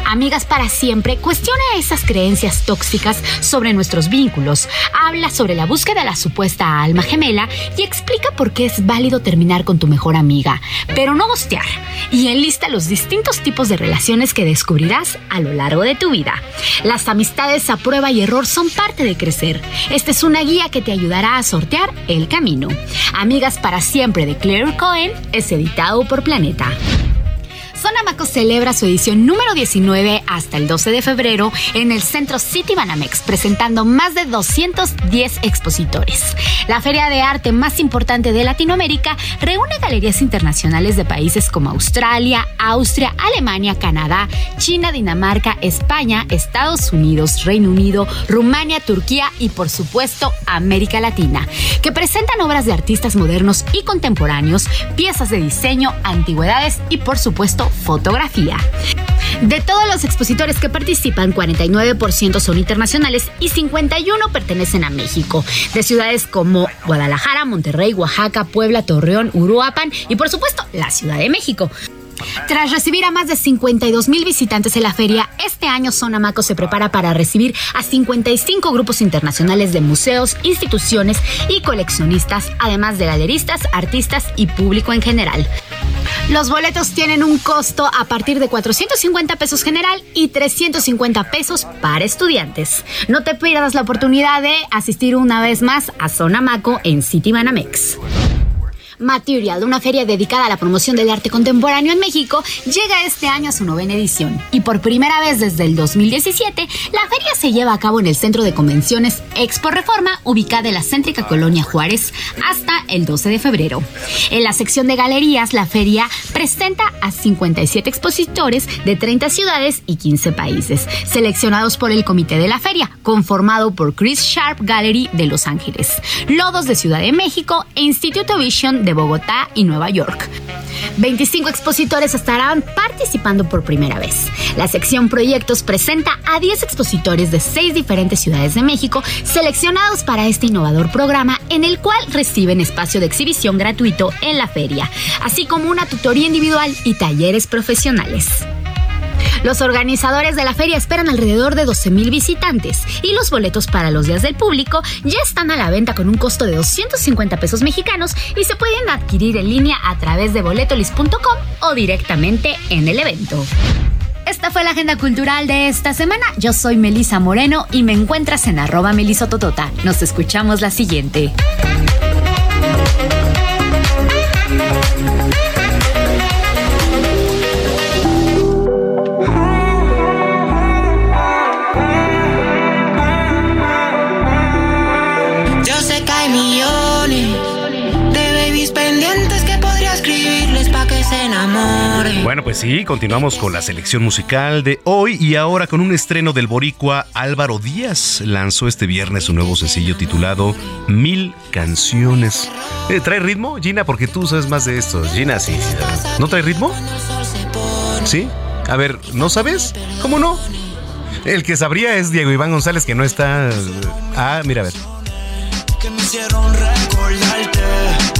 Speaker 20: Amigas para siempre cuestiona esas creencias tóxicas sobre nuestros vínculos habla sobre la búsqueda de la supuesta alma gemela y explica por qué es válido terminar con tu mejor amiga, pero no gostear, y enlista los distintos tipos de relaciones que descubrirás a lo largo de tu vida. Las amistades a prueba y error son parte de crecer. Esta es una guía que te ayudará a sortear el camino. Amigas para siempre de Claire Cohen es editado por Planeta. Sonamaco celebra su edición número 19 hasta el 12 de febrero en el Centro City Banamex, presentando más de 210 expositores. La feria de arte más importante de Latinoamérica reúne galerías internacionales de países como Australia, Austria, Alemania, Canadá, China, Dinamarca, España, Estados Unidos, Reino Unido, Rumania, Turquía y por supuesto América Latina, que presentan obras de artistas modernos y contemporáneos, piezas de diseño, antigüedades y por supuesto fotografía. De todos los expositores que participan, 49% son internacionales y 51 pertenecen a México, de ciudades como Guadalajara, Monterrey, Oaxaca, Puebla, Torreón, Uruapan y por supuesto la Ciudad de México. Tras recibir a más de 52 mil visitantes en la feria, este año Sonamaco se prepara para recibir a 55 grupos internacionales de museos, instituciones y coleccionistas, además de galeristas, artistas y público en general. Los boletos tienen un costo a partir de 450 pesos general y 350 pesos para estudiantes. No te pierdas la oportunidad de asistir una vez más a Sonamaco en City Banamex. Material, una feria dedicada a la promoción del arte contemporáneo en México, llega este año a su novena edición. Y por primera vez desde el 2017, la feria se lleva a cabo en el Centro de Convenciones Expo Reforma, ubicada en la céntrica colonia Juárez, hasta el 12 de febrero. En la sección de galerías, la feria presenta a 57 expositores de 30 ciudades y 15 países, seleccionados por el comité de la feria, conformado por Chris Sharp Gallery de Los Ángeles, Lodos de Ciudad de México e Instituto Vision de Bogotá y Nueva York. 25 expositores estarán participando por primera vez. La sección Proyectos presenta a 10 expositores de 6 diferentes ciudades de México seleccionados para este innovador programa en el cual reciben espacio de exhibición gratuito en la feria, así como una tutoría individual y talleres profesionales. Los organizadores de la feria esperan alrededor de 12.000 visitantes y los boletos para los días del público ya están a la venta con un costo de 250 pesos mexicanos y se pueden adquirir en línea a través de boletolis.com o directamente en el evento. Esta fue la agenda cultural de esta semana. Yo soy Melisa Moreno y me encuentras en arroba melisototota. Nos escuchamos la siguiente.
Speaker 3: Bueno, pues sí, continuamos con la selección musical de hoy y ahora con un estreno del boricua Álvaro Díaz. Lanzó este viernes su nuevo sencillo titulado Mil Canciones. Eh, ¿Trae ritmo, Gina? Porque tú sabes más de esto. Gina, sí. ¿No trae ritmo? ¿Sí? A ver, ¿no sabes? ¿Cómo no? El que sabría es Diego Iván González, que no está... Ah, mira, a ver. Que me hicieron recordarte,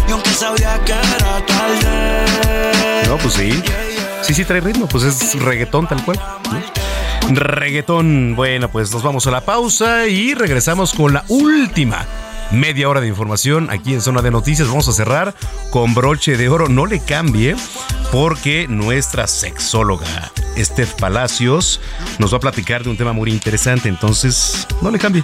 Speaker 3: y aunque sabía que era tarde. No, pues sí. Sí, sí, trae ritmo, pues es reggaetón tal cual. Reggaetón. Bueno, pues nos vamos a la pausa y regresamos con la última media hora de información aquí en Zona de Noticias. Vamos a cerrar con broche de oro. No le cambie porque nuestra sexóloga Steph Palacios nos va a platicar de un tema muy interesante. Entonces, no le cambie.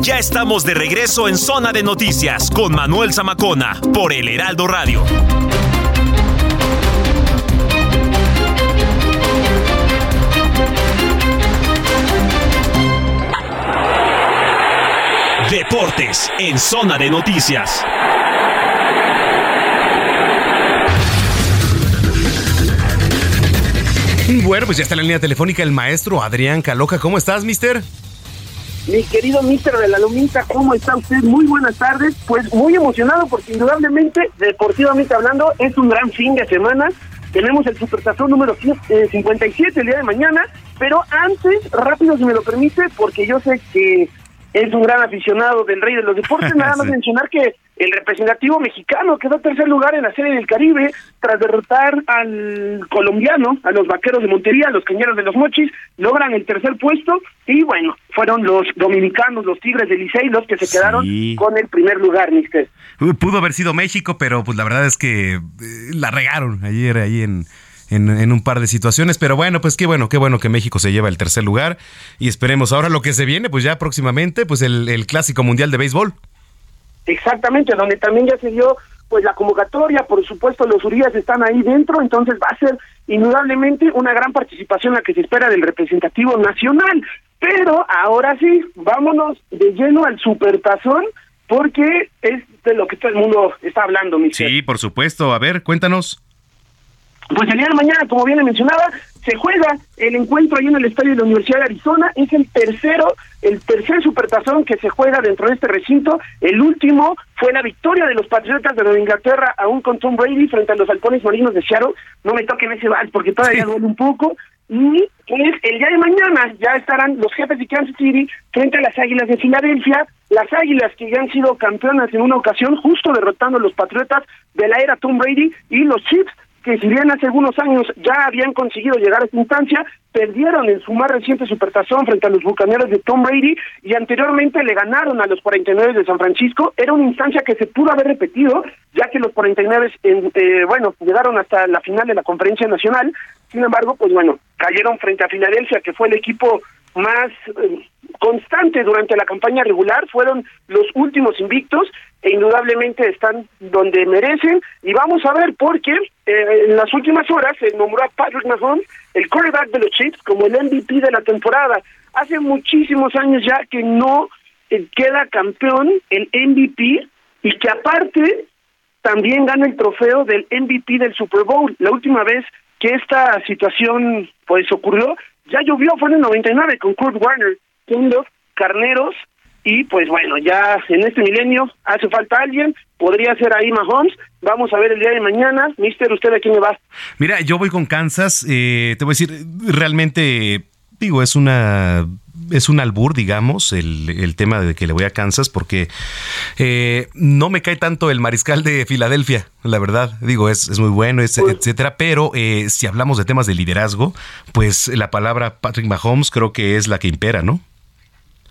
Speaker 2: Ya estamos de regreso en Zona de Noticias con Manuel Zamacona por el Heraldo Radio. Deportes en Zona de Noticias.
Speaker 3: Bueno, pues ya está en la línea telefónica el maestro Adrián Caloca. ¿Cómo estás, mister?
Speaker 21: Mi querido mister de la Lomita, ¿cómo está usted? Muy buenas tardes. Pues muy emocionado porque indudablemente, deportivamente hablando, es un gran fin de semana. Tenemos el Supertazón número 57 eh, el día de mañana, pero antes, rápido si me lo permite, porque yo sé que es un gran aficionado del Rey de los Deportes, nada más mencionar que el representativo mexicano quedó tercer lugar en la Serie del Caribe tras derrotar al colombiano, a los Vaqueros de Montería, a los Cañeros de los Mochis, logran el tercer puesto y bueno, fueron los dominicanos, los Tigres de Licey los que se quedaron con el primer lugar, mister.
Speaker 3: Pudo haber sido México, pero pues la verdad es que eh, la regaron ayer ahí en, en, un par de situaciones. Pero bueno, pues qué bueno, qué bueno que México se lleva el tercer lugar. Y esperemos ahora lo que se viene, pues ya próximamente, pues el, el Clásico Mundial de Béisbol.
Speaker 21: Exactamente, donde también ya se dio pues la convocatoria, por supuesto los Urias están ahí dentro, entonces va a ser indudablemente una gran participación la que se espera del representativo nacional. Pero ahora sí, vámonos de lleno al supertazón, porque es de lo que todo el mundo está hablando, mi
Speaker 3: Sí, por supuesto. A ver, cuéntanos.
Speaker 21: Pues el día de mañana, como bien mencionaba, se juega el encuentro ahí en el estadio de la Universidad de Arizona. Es el tercero, el tercer supertazón que se juega dentro de este recinto. El último fue la victoria de los Patriotas de Nueva Inglaterra aún con Tom Brady frente a los halcones marinos de Seattle. No me toquen ese bal porque todavía duele un poco. Y pues el día de mañana ya estarán los jefes de Kansas City frente a las Águilas de Filadelfia, las Águilas que ya han sido campeonas en una ocasión, justo derrotando a los Patriotas de la era Tom Brady y los Chiefs que si bien hace algunos años ya habían conseguido llegar a esta instancia, perdieron en su más reciente supertazón frente a los bucaneros de Tom Brady y anteriormente le ganaron a los 49 de San Francisco. Era una instancia que se pudo haber repetido, ya que los 49, eh, bueno, llegaron hasta la final de la conferencia nacional. Sin embargo, pues bueno, cayeron frente a Filadelfia, que fue el equipo más eh, constante durante la campaña regular, fueron los últimos invictos e indudablemente están donde merecen y vamos a ver porque eh, en las últimas horas se nombró a Patrick Mahomes el quarterback de los Chiefs como el MVP de la temporada. Hace muchísimos años ya que no eh, queda campeón el MVP y que aparte también gana el trofeo del MVP del Super Bowl. La última vez que esta situación pues ocurrió ya llovió, fue en el 99 con Kurt Warner, Kindle, Carneros, y pues bueno, ya en este milenio hace falta alguien, podría ser ahí Mahomes. Vamos a ver el día de mañana. Mister, ¿usted a quién le va?
Speaker 3: Mira, yo voy con Kansas. Eh, te voy a decir, realmente, digo, es una es un albur, digamos, el, el, tema de que le voy a Kansas, porque eh, no me cae tanto el mariscal de Filadelfia, la verdad. Digo, es, es muy bueno, pues etcétera. Pero eh, si hablamos de temas de liderazgo, pues la palabra Patrick Mahomes creo que es la que impera, ¿no?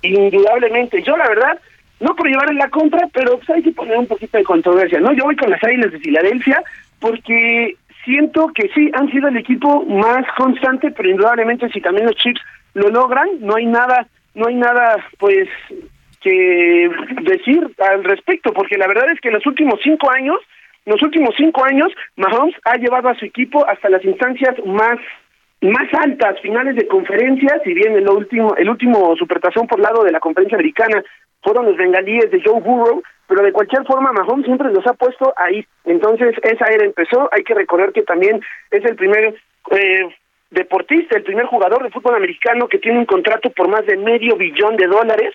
Speaker 21: Indudablemente. Yo, la verdad, no por llevar en la contra, pero pues, hay que poner un poquito de controversia, ¿no? Yo voy con las Águilas de Filadelfia porque siento que sí, han sido el equipo más constante, pero indudablemente si también los Chips lo logran, no hay nada, no hay nada, pues, que decir al respecto, porque la verdad es que en los últimos cinco años, los últimos cinco años, Mahomes ha llevado a su equipo hasta las instancias más más altas, finales de conferencias, si bien el último, el último supertazón por lado de la conferencia americana fueron los bengalíes de Joe Burrow, pero de cualquier forma Mahomes siempre los ha puesto ahí. Entonces esa era empezó, hay que recordar que también es el primer eh, deportista, el primer jugador de fútbol americano que tiene un contrato por más de medio billón de dólares,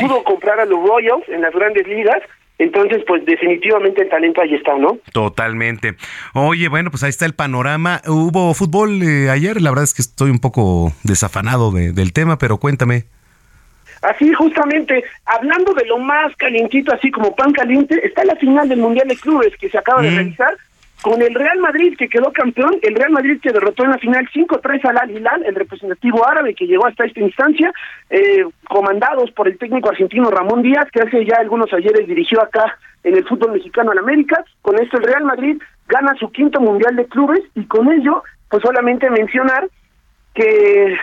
Speaker 21: pudo comprar a los Royals en las grandes ligas, entonces, pues definitivamente el talento ahí está, ¿no?
Speaker 3: Totalmente. Oye, bueno, pues ahí está el panorama. ¿Hubo fútbol eh, ayer? La verdad es que estoy un poco desafanado del tema, pero cuéntame.
Speaker 21: Así, justamente, hablando de lo más calientito, así como pan caliente, está la final del Mundial de Clubes que se acaba de mm. realizar con el Real Madrid que quedó campeón, el Real Madrid que derrotó en la final 5-3 al Al Hilal, el representativo árabe que llegó hasta esta instancia, eh, comandados por el técnico argentino Ramón Díaz, que hace ya algunos ayeres dirigió acá en el fútbol mexicano en América. Con esto el Real Madrid gana su quinto mundial de clubes y con ello, pues solamente mencionar que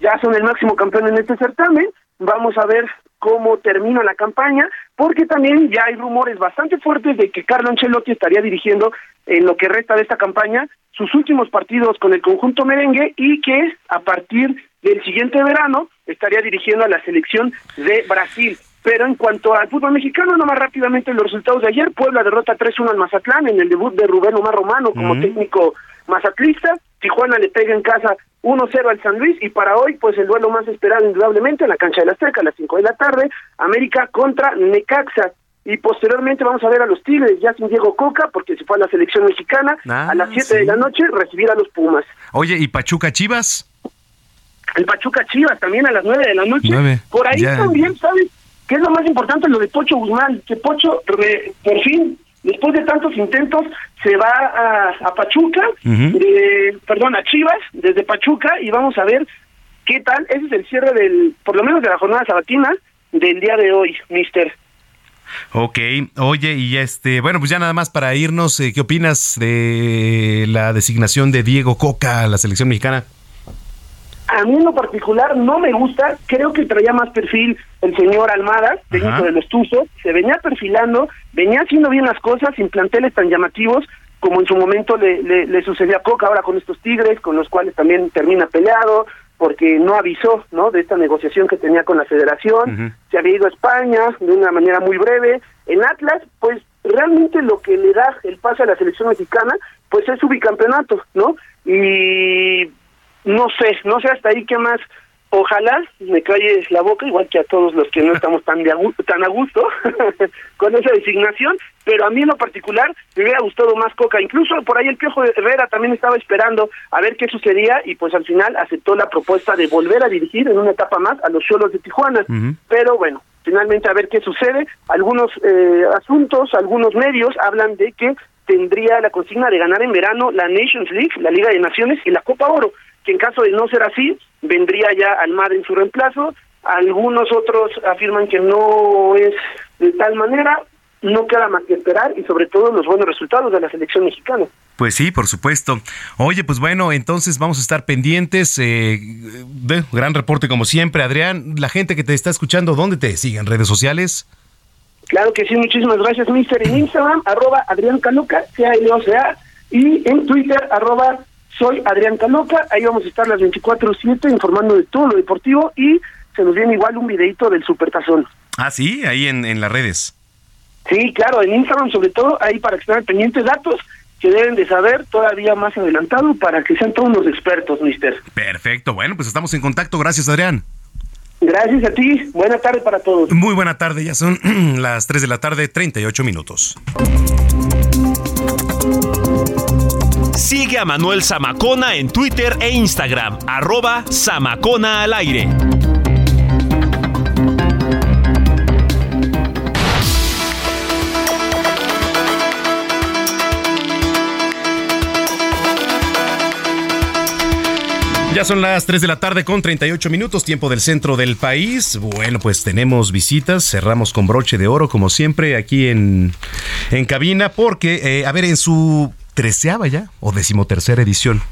Speaker 21: ya son el máximo campeón en este certamen. Vamos a ver cómo termina la campaña, porque también ya hay rumores bastante fuertes de que Carlo Ancelotti estaría dirigiendo en lo que resta de esta campaña sus últimos partidos con el conjunto merengue y que a partir del siguiente verano estaría dirigiendo a la selección de Brasil. Pero en cuanto al fútbol mexicano, nomás rápidamente los resultados de ayer, Puebla derrota 3-1 al Mazatlán en el debut de Rubén Omar Romano como técnico mazatlista, Tijuana le pega en casa 1-0 al San Luis y para hoy pues el duelo más esperado indudablemente en la cancha de la Azteca a las 5 de la tarde, América contra Necaxa y posteriormente vamos a ver a los Tigres ya sin Diego Coca porque se fue a la selección mexicana a las 7 ah, de la noche recibir a los Pumas.
Speaker 3: Oye, ¿y Pachuca Chivas?
Speaker 21: El Pachuca Chivas también a las 9 de la noche. Por ahí también, ¿sabes? ¿Qué es lo más importante? Lo de Pocho Guzmán, que Pocho por fin después de tantos intentos, se va a, Pachuca, perdón, a Chivas, desde Pachuca, y vamos a ver qué tal. Ese es el cierre del, por lo menos de la jornada sabatina del día de hoy, mister.
Speaker 3: Ok, oye, y este, bueno, pues ya nada más para irnos, eh, ¿qué opinas de la designación de Diego Coca a la selección mexicana?
Speaker 21: A mí en lo particular no me gusta, creo que traía más perfil el señor Almada, técnico de los Tuzos, se venía perfilando, venía haciendo bien las cosas sin planteles tan llamativos como en su momento le, le, sucedió a Coca ahora con estos Tigres, con los cuales también termina peleado, porque no avisó no de esta negociación que tenía con la federación, se había ido a España de una manera muy breve. En Atlas, pues realmente lo que le da el pase a la selección mexicana, pues es su bicampeonato, ¿no? Y no sé, no sé hasta ahí qué más Ojalá me calles la boca, igual que a todos los que no estamos tan, de a, tan a gusto con esa designación, pero a mí en lo particular me hubiera gustado más Coca. Incluso por ahí el Piojo Herrera también estaba esperando a ver qué sucedía y pues al final aceptó la propuesta de volver a dirigir en una etapa más a los Cholos de Tijuana. Pero bueno, finalmente a ver qué sucede. Algunos eh, asuntos, algunos medios hablan de que tendría la consigna de ganar en verano la Nations League, la Liga de Naciones y la Copa Oro, que en caso de no ser así, vendría ya Almada en su reemplazo. Algunos otros afirman que no es de tal manera, no queda más que esperar y sobre todo los buenos resultados de la selección mexicana.
Speaker 3: Pues sí, por supuesto. Oye, pues bueno, entonces vamos a estar pendientes. Eh, gran reporte como siempre, Adrián. La gente que te está escuchando, ¿dónde te siguen? ¿Redes sociales?
Speaker 21: Claro que sí, muchísimas gracias, mister. En Instagram, arroba Adrián Caluca, C-A-L-O-C-A, y en Twitter, arroba soy Adrián Caloca, ahí vamos a estar las 24-7 informando de todo lo deportivo y se nos viene igual un videito del Supertazón.
Speaker 3: Ah, sí, ahí en, en las redes.
Speaker 21: Sí, claro, en Instagram sobre todo, ahí para que estén pendientes datos que deben de saber todavía más adelantado para que sean todos los expertos, mister.
Speaker 3: Perfecto, bueno, pues estamos en contacto. Gracias, Adrián.
Speaker 21: Gracias a ti. Buena tarde para todos.
Speaker 3: Muy buena tarde, ya son las 3 de la tarde, 38 minutos.
Speaker 2: Sigue a Manuel Zamacona en Twitter e Instagram, arroba Zamacona al aire.
Speaker 3: Ya son las 3 de la tarde con 38 minutos, tiempo del centro del país. Bueno, pues tenemos visitas, cerramos con broche de oro como siempre aquí en, en cabina porque, eh, a ver, en su treceava ya o decimotercera edición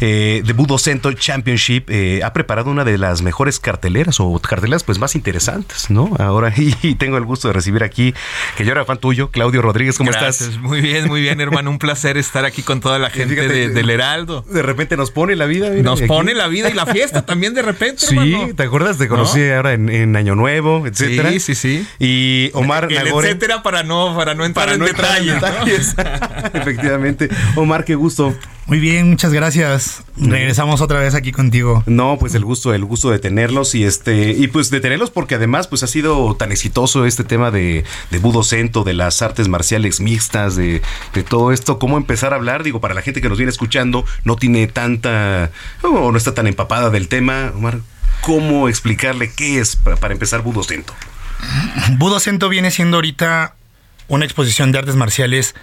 Speaker 3: eh, de Budo Cento Championship eh, ha preparado una de las mejores carteleras o carteleras pues más interesantes, ¿no? Ahora y, tengo el gusto de recibir aquí que yo era fan tuyo, Claudio Rodríguez, ¿cómo estás?
Speaker 22: Muy bien, muy bien, hermano, un placer estar aquí con toda la gente del Heraldo.
Speaker 3: De repente nos pone la vida,
Speaker 22: nos pone la vida y la fiesta también de repente.
Speaker 3: Sí, ¿te acuerdas? Te conocí ahora en, Año Nuevo, etcétera.
Speaker 22: Sí, sí, sí.
Speaker 3: Y Omar
Speaker 22: Nagore, etcétera para no para no entrar en detalles.
Speaker 3: Efectivamente. Omar, qué gusto.
Speaker 23: Muy bien, muchas gracias. Regresamos otra vez aquí contigo.
Speaker 3: No, pues el gusto, el gusto de tenerlos y este y pues de tenerlos porque además pues ha sido tan exitoso este tema de, de Budo Cento, de las artes marciales mixtas, de, de, todo esto, cómo empezar a hablar, digo, para la gente que nos viene escuchando, no tiene tanta o no está tan empapada del tema, Omar, ¿cómo explicarle qué es para, para empezar Budo Cento?
Speaker 23: Budo Cento viene siendo ahorita una exposición de artes marciales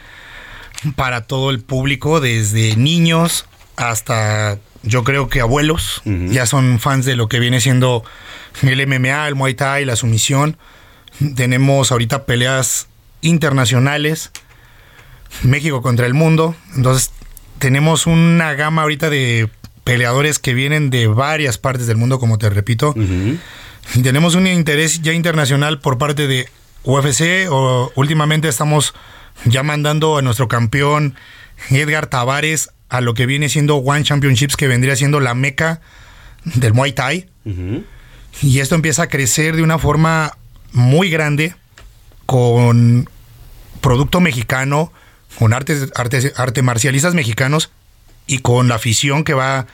Speaker 23: para todo el público, desde niños hasta yo creo que abuelos, ya son fans de lo que viene siendo el MMA, el Muay Thai, la sumisión. Tenemos ahorita peleas internacionales, México contra el mundo, entonces tenemos una gama ahorita de peleadores que vienen de varias partes del mundo, como te repito. Y tenemos un interés ya internacional por parte de UFC, o últimamente estamos ya mandando a nuestro campeón Edgar Tavares a lo que viene siendo One Championships, que vendría siendo la meca del Muay Thai. Y esto empieza a crecer de una forma muy grande con producto mexicano, con artes, artes, arte marcialistas mexicanos y con la afición que va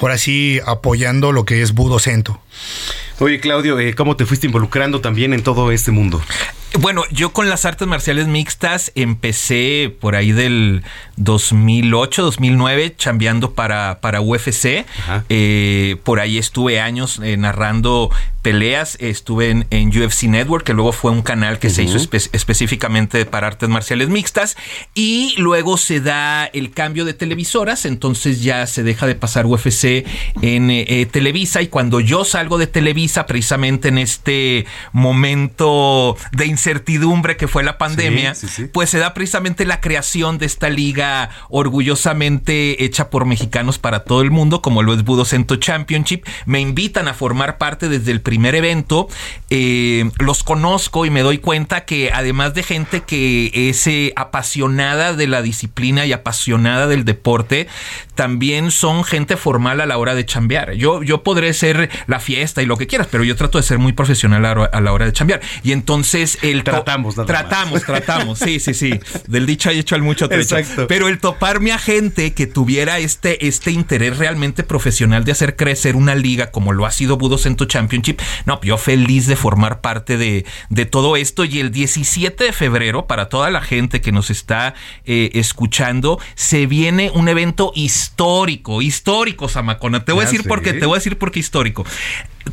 Speaker 23: ahora sí apoyando lo que es Budo Cento.
Speaker 3: Oye, Claudio, eh, ¿cómo te fuiste involucrando también en todo este mundo?
Speaker 22: Bueno, yo con las artes marciales mixtas empecé por ahí del 2008, 2009, chambeando para, para UFC. Eh, por ahí estuve años eh, narrando peleas. Estuve en, UFC Network, que luego fue un canal que se hizo específicamente para artes marciales mixtas. Y luego se da el cambio de televisoras, entonces ya se deja de pasar UFC en eh, Televisa. Y cuando yo salgo de Televisa, precisamente en este momento de incertidumbre que fue la pandemia, pues se da precisamente la creación de esta liga orgullosamente hecha por mexicanos para todo el mundo, como lo es Budo Cento Championship. Me invitan a formar parte desde el primer evento. Eh, los conozco y me doy cuenta que además de gente que es eh, apasionada de la disciplina y apasionada del deporte, también son gente formal a la hora de chambear. Yo, yo podré ser la fiesta y lo que quieras, pero yo trato de ser muy profesional a, la hora de chambear. Y entonces... Eh, el
Speaker 3: tratamos, nada
Speaker 22: tratamos, tratamos, sí, sí, sí. Del dicho hay hecho al mucho trecho.
Speaker 3: Exacto.
Speaker 22: Pero el toparme a gente que tuviera este, este interés realmente profesional de hacer crecer una liga como lo ha sido Budo Cento Championship, no, yo feliz de formar parte de, de todo esto. Y el 17 de febrero, para toda la gente que nos está eh, escuchando, se viene un evento histórico, histórico, Samacona. Te voy a
Speaker 3: Ya
Speaker 22: decir por qué, te voy a decir por qué histórico.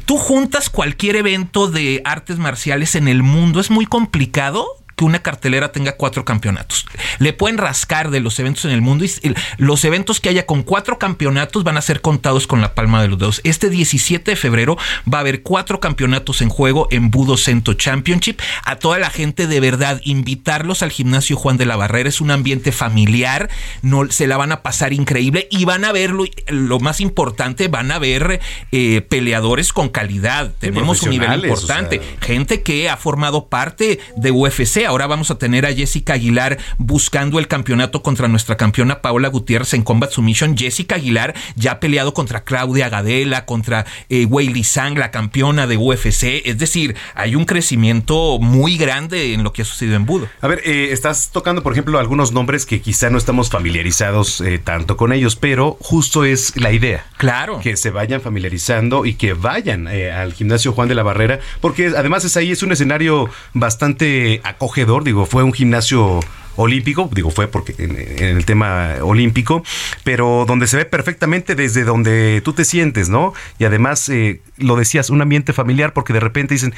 Speaker 22: Tú juntas cualquier evento de artes marciales en el mundo, es muy complicado que una cartelera tenga cuatro campeonatos. Le pueden rascar de los eventos en el mundo y los eventos que haya con cuatro campeonatos van a ser contados con la palma de los dedos. Este 17 de febrero va a haber cuatro campeonatos en juego en Budo Cento Championship. A toda la gente de verdad, invitarlos al gimnasio Juan de la Barrera. Es un ambiente familiar, no, se la van a pasar increíble y van a ver lo, más importante, van a ver eh, peleadores con calidad. Tenemos un nivel importante.
Speaker 3: o sea.
Speaker 22: Gente que ha formado parte de UFC. Ahora vamos a tener a Jessica Aguilar buscando el campeonato contra nuestra campeona Paola Gutiérrez en Combat Submission. Jessica Aguilar ya ha peleado contra Claudia Gadela, contra eh, Weili Sang, la campeona de UFC. Es decir, hay un crecimiento muy grande en lo que ha sucedido en Budo.
Speaker 3: A ver, eh, estás tocando, por ejemplo, algunos nombres que quizá no estamos familiarizados eh, tanto con ellos, pero justo es la idea.
Speaker 22: Claro.
Speaker 3: Que se vayan familiarizando y que vayan eh, al gimnasio Juan de la Barrera, porque además es ahí, es un escenario bastante acogedor, digo, fue un gimnasio olímpico, digo fue porque en, en el tema olímpico, pero donde se ve perfectamente desde donde tú te sientes, ¿no? Y además, eh, lo decías, un ambiente familiar, porque de repente dicen,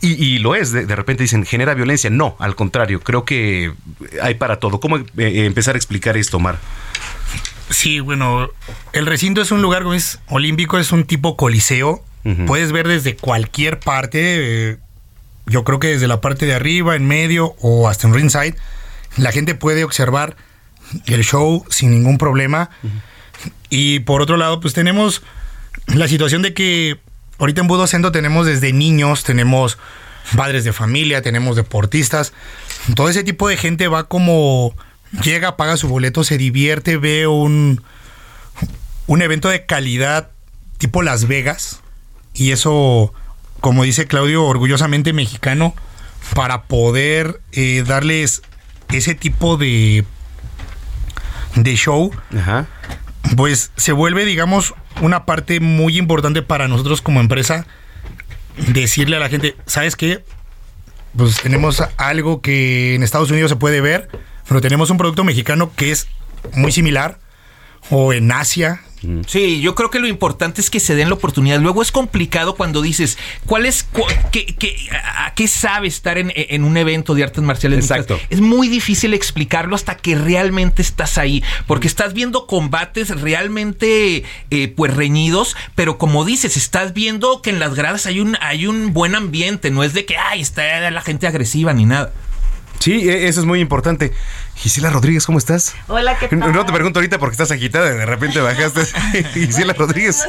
Speaker 3: y, y lo es, de, de repente dicen, genera violencia. No, al contrario, creo que hay para todo. ¿Cómo eh, empezar a explicar esto, Omar?
Speaker 23: Sí, bueno, el recinto es un lugar como es olímpico, es un tipo coliseo. Puedes ver desde cualquier parte, eh, yo creo que desde la parte de arriba, en medio o hasta en ringside, la gente puede observar el show sin ningún problema. Y por otro lado, pues tenemos la situación de que ahorita en Budo Centro tenemos desde niños, tenemos padres de familia, tenemos deportistas. Todo ese tipo de gente va como llega, paga su boleto, se divierte, ve un, un evento de calidad tipo Las Vegas. Y eso, como dice Claudio, orgullosamente mexicano, para poder eh, darles ese tipo de, de show, pues se vuelve, digamos, una parte muy importante para nosotros como empresa decirle a la gente, ¿sabes qué? Pues tenemos algo que en Estados Unidos se puede ver, pero tenemos un producto mexicano que es muy similar, o en Asia,
Speaker 22: Sí, yo creo que lo importante es que se den la oportunidad. Luego es complicado cuando dices, ¿cuál es, cu- qué, qué- a, qué sabe estar en, en un evento de artes marciales?
Speaker 3: Exacto.
Speaker 22: mixtas? Es muy difícil explicarlo hasta que realmente estás ahí, porque estás viendo combates realmente, eh, pues reñidos, pero como dices, estás viendo que en las gradas hay un, hay un buen ambiente, no es de que, ay, está la gente agresiva ni nada.
Speaker 3: Sí, e- eso es muy importante. Gisela Rodríguez, ¿cómo estás?
Speaker 24: Hola, ¿qué tal?
Speaker 3: No te pregunto ahorita porque estás agitada, de repente bajaste. Gisela Rodríguez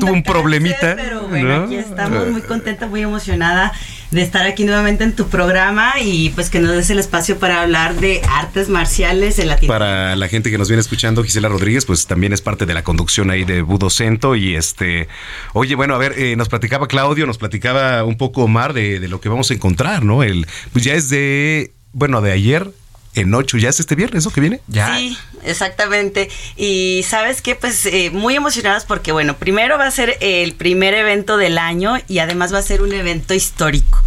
Speaker 3: tuvo un problemita.
Speaker 24: Pero bueno,
Speaker 3: ¿no?
Speaker 24: aquí estamos muy contenta, muy emocionada de estar aquí nuevamente en tu programa y pues que nos des el espacio para hablar de artes marciales en Latinoamérica.
Speaker 3: Para la gente que nos viene escuchando, Gisela Rodríguez, pues también es parte de la conducción ahí de Budo Cento. Y este, oye, bueno, a ver, eh, nos platicaba Claudio, nos platicaba un poco Omar de, de lo que vamos a encontrar, ¿no? El, pues ya es de, bueno, de ayer en ocho, ya es este viernes, ¿no? Que viene.
Speaker 24: Sí, exactamente. Y sabes qué, pues eh, muy emocionados porque, bueno, primero va a ser el primer evento del año y además va a ser un evento histórico.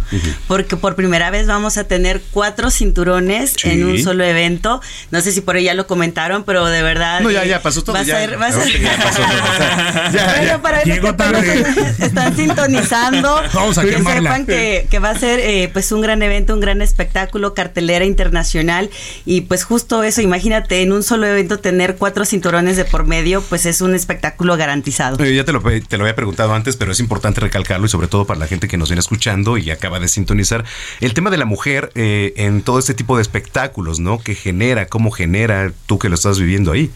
Speaker 24: Porque por primera vez vamos a tener cuatro cinturones
Speaker 3: Sí.
Speaker 24: en un solo evento. No sé si por ahí ya lo comentaron, pero de verdad.
Speaker 3: No, ya,
Speaker 24: eh,
Speaker 3: ya pasó todo.
Speaker 24: Va a
Speaker 3: ya,
Speaker 24: ser, va a
Speaker 3: ya,
Speaker 24: ser-
Speaker 3: ya pasó todo, o sea, ya,
Speaker 24: Bueno,
Speaker 3: ya.
Speaker 24: para están sintonizando,
Speaker 3: Vamos a
Speaker 24: que
Speaker 3: quemarla.
Speaker 24: sepan que, que va a ser eh, pues un gran evento, un gran espectáculo, cartelera internacional y pues justo eso, imagínate en un solo evento tener cuatro cinturones de por medio, pues es un espectáculo garantizado.
Speaker 3: Eh, ya te lo, te lo había preguntado antes, pero es importante recalcarlo y sobre todo para la gente que nos viene escuchando y acaba de sintonizar. El tema de la mujer eh, en todo este tipo de espectáculos, ¿no? Que genera, cómo genera tú que lo estás viviendo ahí.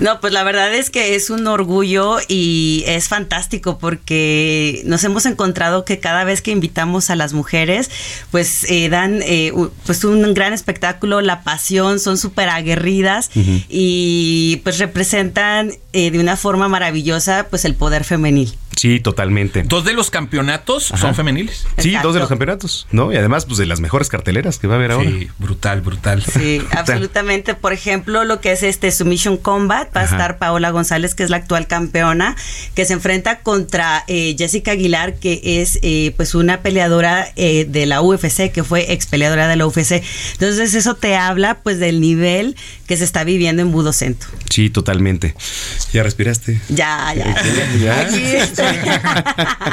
Speaker 24: No, pues la verdad es que es un orgullo y es fantástico porque nos hemos encontrado que cada vez que invitamos a las mujeres, pues eh, dan eh, pues un gran espectáculo, la pasión, son súper aguerridas y pues representan eh, de una forma maravillosa pues el poder femenil.
Speaker 3: Sí, totalmente.
Speaker 22: Dos de los campeonatos son femeniles.
Speaker 3: Sí, dos de los campeonatos, ¿no? Y además, pues de las mejores carteleras que va a haber ahora.
Speaker 22: Sí, brutal, brutal.
Speaker 24: Sí, absolutamente. Por ejemplo, lo que es este Submission Combat, va a estar Paola González, que es la actual campeona, que se enfrenta contra eh, Jessica Aguilar, que es eh, pues una peleadora eh, de la UFC, que fue ex peleadora de la UFC. Entonces, eso te habla pues del nivel que se está viviendo en Budocento.
Speaker 3: Sí, totalmente. ¿Ya respiraste?
Speaker 24: Ya, ya.
Speaker 3: ¿Ya?
Speaker 24: Aquí está. Ya,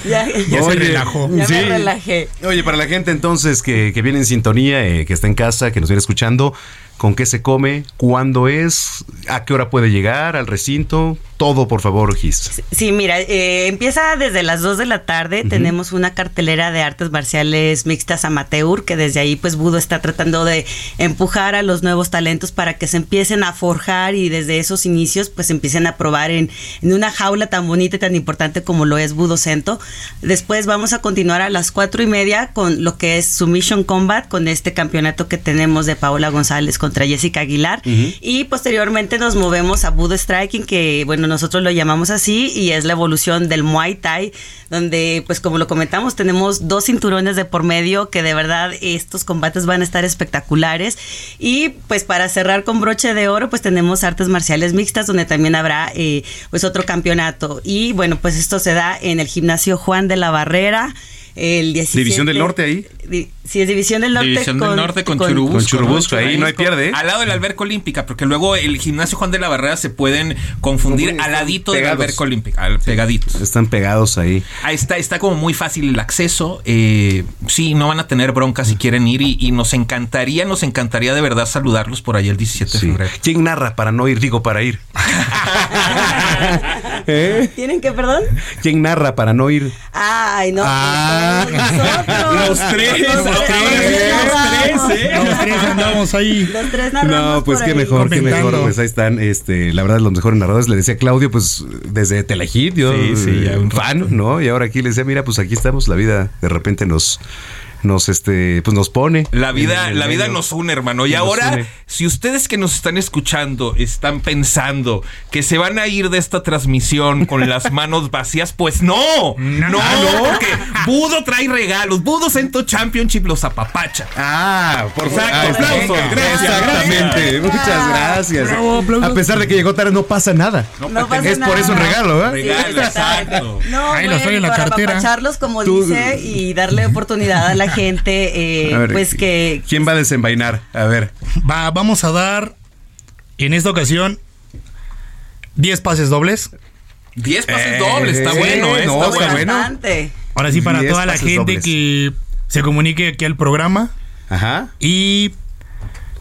Speaker 3: Ya
Speaker 24: ya
Speaker 3: se
Speaker 24: relajó. Ya
Speaker 3: Sí.
Speaker 24: me relajé.
Speaker 3: Oye, para la gente entonces que, que viene en sintonía, eh, que está en casa, que nos viene escuchando, ¿con qué se come? ¿Cuándo es? ¿A qué hora puede llegar al recinto? Todo, por favor, Gis.
Speaker 24: Sí, mira, eh, empieza desde las 2 de la tarde. Tenemos una cartelera de artes marciales mixtas amateur, que desde ahí, pues, Budo está tratando de empujar a los nuevos talentos para que se empiecen a forjar y desde esos inicios, pues, empiecen a probar en, en una jaula tan bonita y tan importante como lo es Budo Cento. Después vamos a continuar a las cuatro y media con lo que es Submission Combat, con este campeonato que tenemos de Paola González contra Jessica Aguilar. Y posteriormente nos movemos a Budo Striking, que bueno, nosotros lo llamamos así, y es la evolución del Muay Thai, donde pues como lo comentamos, tenemos dos cinturones de por medio, que de verdad estos combates van a estar espectaculares. Y pues para cerrar con broche de oro, pues tenemos artes marciales mixtas, donde también habrá eh, pues otro campeonato. Y bueno, pues esto se da en el gimnasio Juan de la Barrera. El 17,
Speaker 3: División del Norte ahí.
Speaker 24: Di- sí, es División del Norte.
Speaker 22: División
Speaker 24: con,
Speaker 22: del Norte con,
Speaker 24: con-
Speaker 22: Churubusco.
Speaker 3: Con Churubusco, ahí no hay pierde, ¿eh?
Speaker 22: Al lado de la alberca olímpica, porque luego el gimnasio Juan de la Barrera se pueden confundir al ladito de la
Speaker 3: pegados.
Speaker 22: alberca olímpica, al pegadito.
Speaker 3: Están pegados ahí.
Speaker 22: Ahí está, está como muy fácil el acceso. Eh, sí, no van a tener bronca si quieren ir y, y nos encantaría, nos encantaría de verdad saludarlos por ahí el 17 de febrero.
Speaker 3: ¿Quién narra para no ir? Digo, para ir. ¿Eh?
Speaker 24: ¿Tienen que, perdón?
Speaker 3: ¿Quién narra para no ir?
Speaker 24: Ay, no.
Speaker 3: Ah.
Speaker 24: Pues, nosotros.
Speaker 22: Los tres,
Speaker 24: Los
Speaker 22: los tres,
Speaker 24: tres,
Speaker 23: Los tres andamos ahí.
Speaker 24: Los tres narramos
Speaker 3: No, pues
Speaker 24: por
Speaker 3: qué
Speaker 24: ahí.
Speaker 3: mejor, qué mejor. Pues ahí están, este, la verdad, los mejores narradores. Le decía Claudio, pues desde Telehit, yo,
Speaker 22: Sí, sí, ya
Speaker 3: eh,
Speaker 22: un
Speaker 3: fan, ¿no? Y ahora aquí le decía, mira, pues aquí estamos, la vida de repente nos, nos, este, pues nos pone.
Speaker 22: La vida, la vida nos une, hermano. Y
Speaker 3: Nos
Speaker 22: ahora,
Speaker 3: une.
Speaker 22: si ustedes que nos están escuchando están pensando que se van a ir de esta transmisión con las manos vacías, pues no. No, no, porque Budo trae regalos. Budo Cento Championship los apapacha.
Speaker 3: Ah, por favor.
Speaker 22: Exacto, aplausos. Gracias,
Speaker 3: Exactamente. Muchas gracias. A pesar de que llegó tarde, no pasa nada.
Speaker 24: No pasa
Speaker 3: es por eso un regalo, ¿eh?
Speaker 22: Regalo, exacto.
Speaker 24: No,
Speaker 23: Ahí los
Speaker 24: bueno,
Speaker 23: trae en la
Speaker 24: para
Speaker 23: cartera.
Speaker 24: apapacharlos, como
Speaker 3: Tú-
Speaker 24: dice, y darle oportunidad a la gente, eh,
Speaker 3: ver,
Speaker 24: pues que...
Speaker 3: ¿Quién va a desenvainar? A ver.
Speaker 23: Va, vamos a dar en esta ocasión 10 pases dobles.
Speaker 22: 10 pases
Speaker 3: Eh,
Speaker 22: dobles, está
Speaker 3: sí,
Speaker 22: bueno, ¿eh?
Speaker 3: no,
Speaker 22: está bueno.
Speaker 24: Bastante.
Speaker 23: Ahora sí, para
Speaker 3: 10
Speaker 23: toda la gente
Speaker 3: dobles.
Speaker 23: que se comunique aquí al programa.
Speaker 3: Ajá.
Speaker 23: Y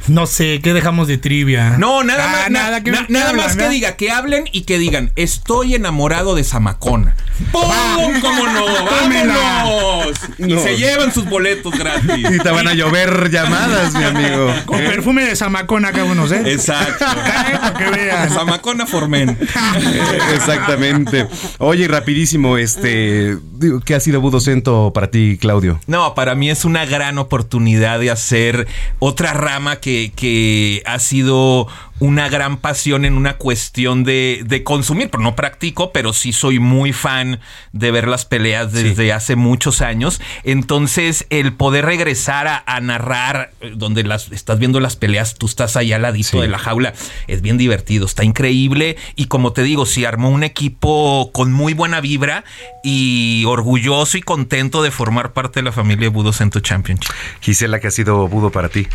Speaker 23: no sé, ¿qué dejamos de trivia?
Speaker 22: No, nada
Speaker 23: Ah,
Speaker 22: más, na-
Speaker 23: nada, que,
Speaker 22: na-
Speaker 23: que
Speaker 22: nada
Speaker 23: hablan,
Speaker 22: más que diga, que hablen y que digan, estoy enamorado de Zamacona. ¡Pum! ¡Cómo no! ¡Vámonos! Y se llevan sus boletos gratis.
Speaker 3: Y te van a llover llamadas, mi amigo.
Speaker 23: Con perfume de Zamacona, acá unos, ¿eh?
Speaker 22: Exacto.
Speaker 23: Que vean.
Speaker 22: Zamacona Formen.
Speaker 3: Eh, Exactamente. Oye, rapidísimo, este, digo, ¿qué ha sido Budocento para ti, Claudio?
Speaker 22: No, para mí es una gran oportunidad de hacer otra rama que, que ha sido una gran pasión en una cuestión de, de consumir, pero no practico, pero sí soy muy fan de ver las peleas desde hace muchos años. Entonces, el poder regresar a, a narrar eh, donde las estás viendo las peleas, tú estás ahí al ladito
Speaker 3: Sí.
Speaker 22: de la jaula, es bien divertido, está increíble. Y como te digo, si armó un equipo con muy buena vibra y orgulloso y contento de formar parte de la familia Budo Cento Championship.
Speaker 3: Gisela, ¿qué ha sido Budo para ti?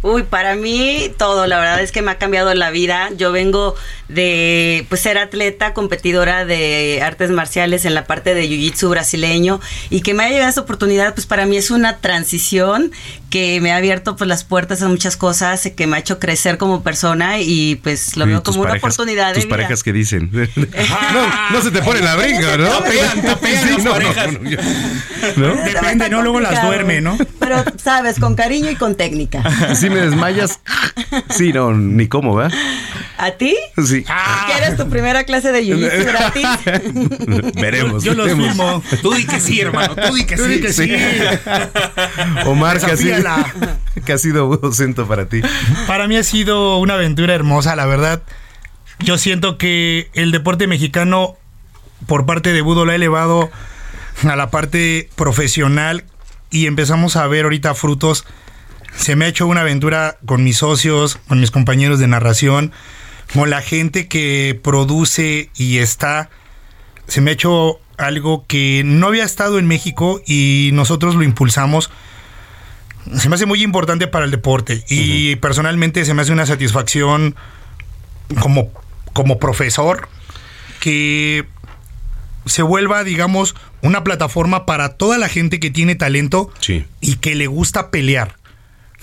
Speaker 24: Uy, para mí todo, la verdad es que me ha cambiado la vida. Yo vengo de pues ser atleta, competidora de artes marciales en la parte de jiu-jitsu brasileño y que me haya llegado esta oportunidad, pues para mí es una transición que me ha abierto pues las puertas a muchas cosas, que me ha hecho crecer como persona y pues lo veo como una oportunidad de
Speaker 3: Tus
Speaker 24: vida.
Speaker 3: parejas que dicen. no, no se te pone la brinca, ¿no?
Speaker 22: Tapean, tapean las parejas.
Speaker 3: no, yo- ¿no?
Speaker 23: Depende, ¿no? Luego las duerme, ¿no?
Speaker 24: Pero sabes, con cariño y con técnica.
Speaker 3: Si me desmayas, sí, no, ni cómo, ¿va?
Speaker 24: ¿A ti?
Speaker 3: Sí.
Speaker 24: ¿Quieres tu primera clase de jiu-jitsu gratis?
Speaker 3: Veremos.
Speaker 23: Yo
Speaker 3: veremos.
Speaker 23: filmo.
Speaker 22: Tú di que sí, hermano, tú di que
Speaker 23: Tú di
Speaker 22: sí.
Speaker 23: que sí.
Speaker 3: Omar, ¿qué ha sido, qué ha sido Budocento para ti?
Speaker 23: Para mí ha sido una aventura hermosa, la verdad. Yo siento que el deporte mexicano por parte de Budo lo ha elevado a la parte profesional y empezamos a ver ahorita frutos. Se me ha hecho una aventura con mis socios, con mis compañeros de narración, con la gente que produce y está. Se me ha hecho algo que no había estado en México y nosotros lo impulsamos. Se me hace muy importante para el deporte y personalmente se me hace una satisfacción como, como profesor que se vuelva, digamos, una plataforma para toda la gente que tiene talento y que le gusta pelear,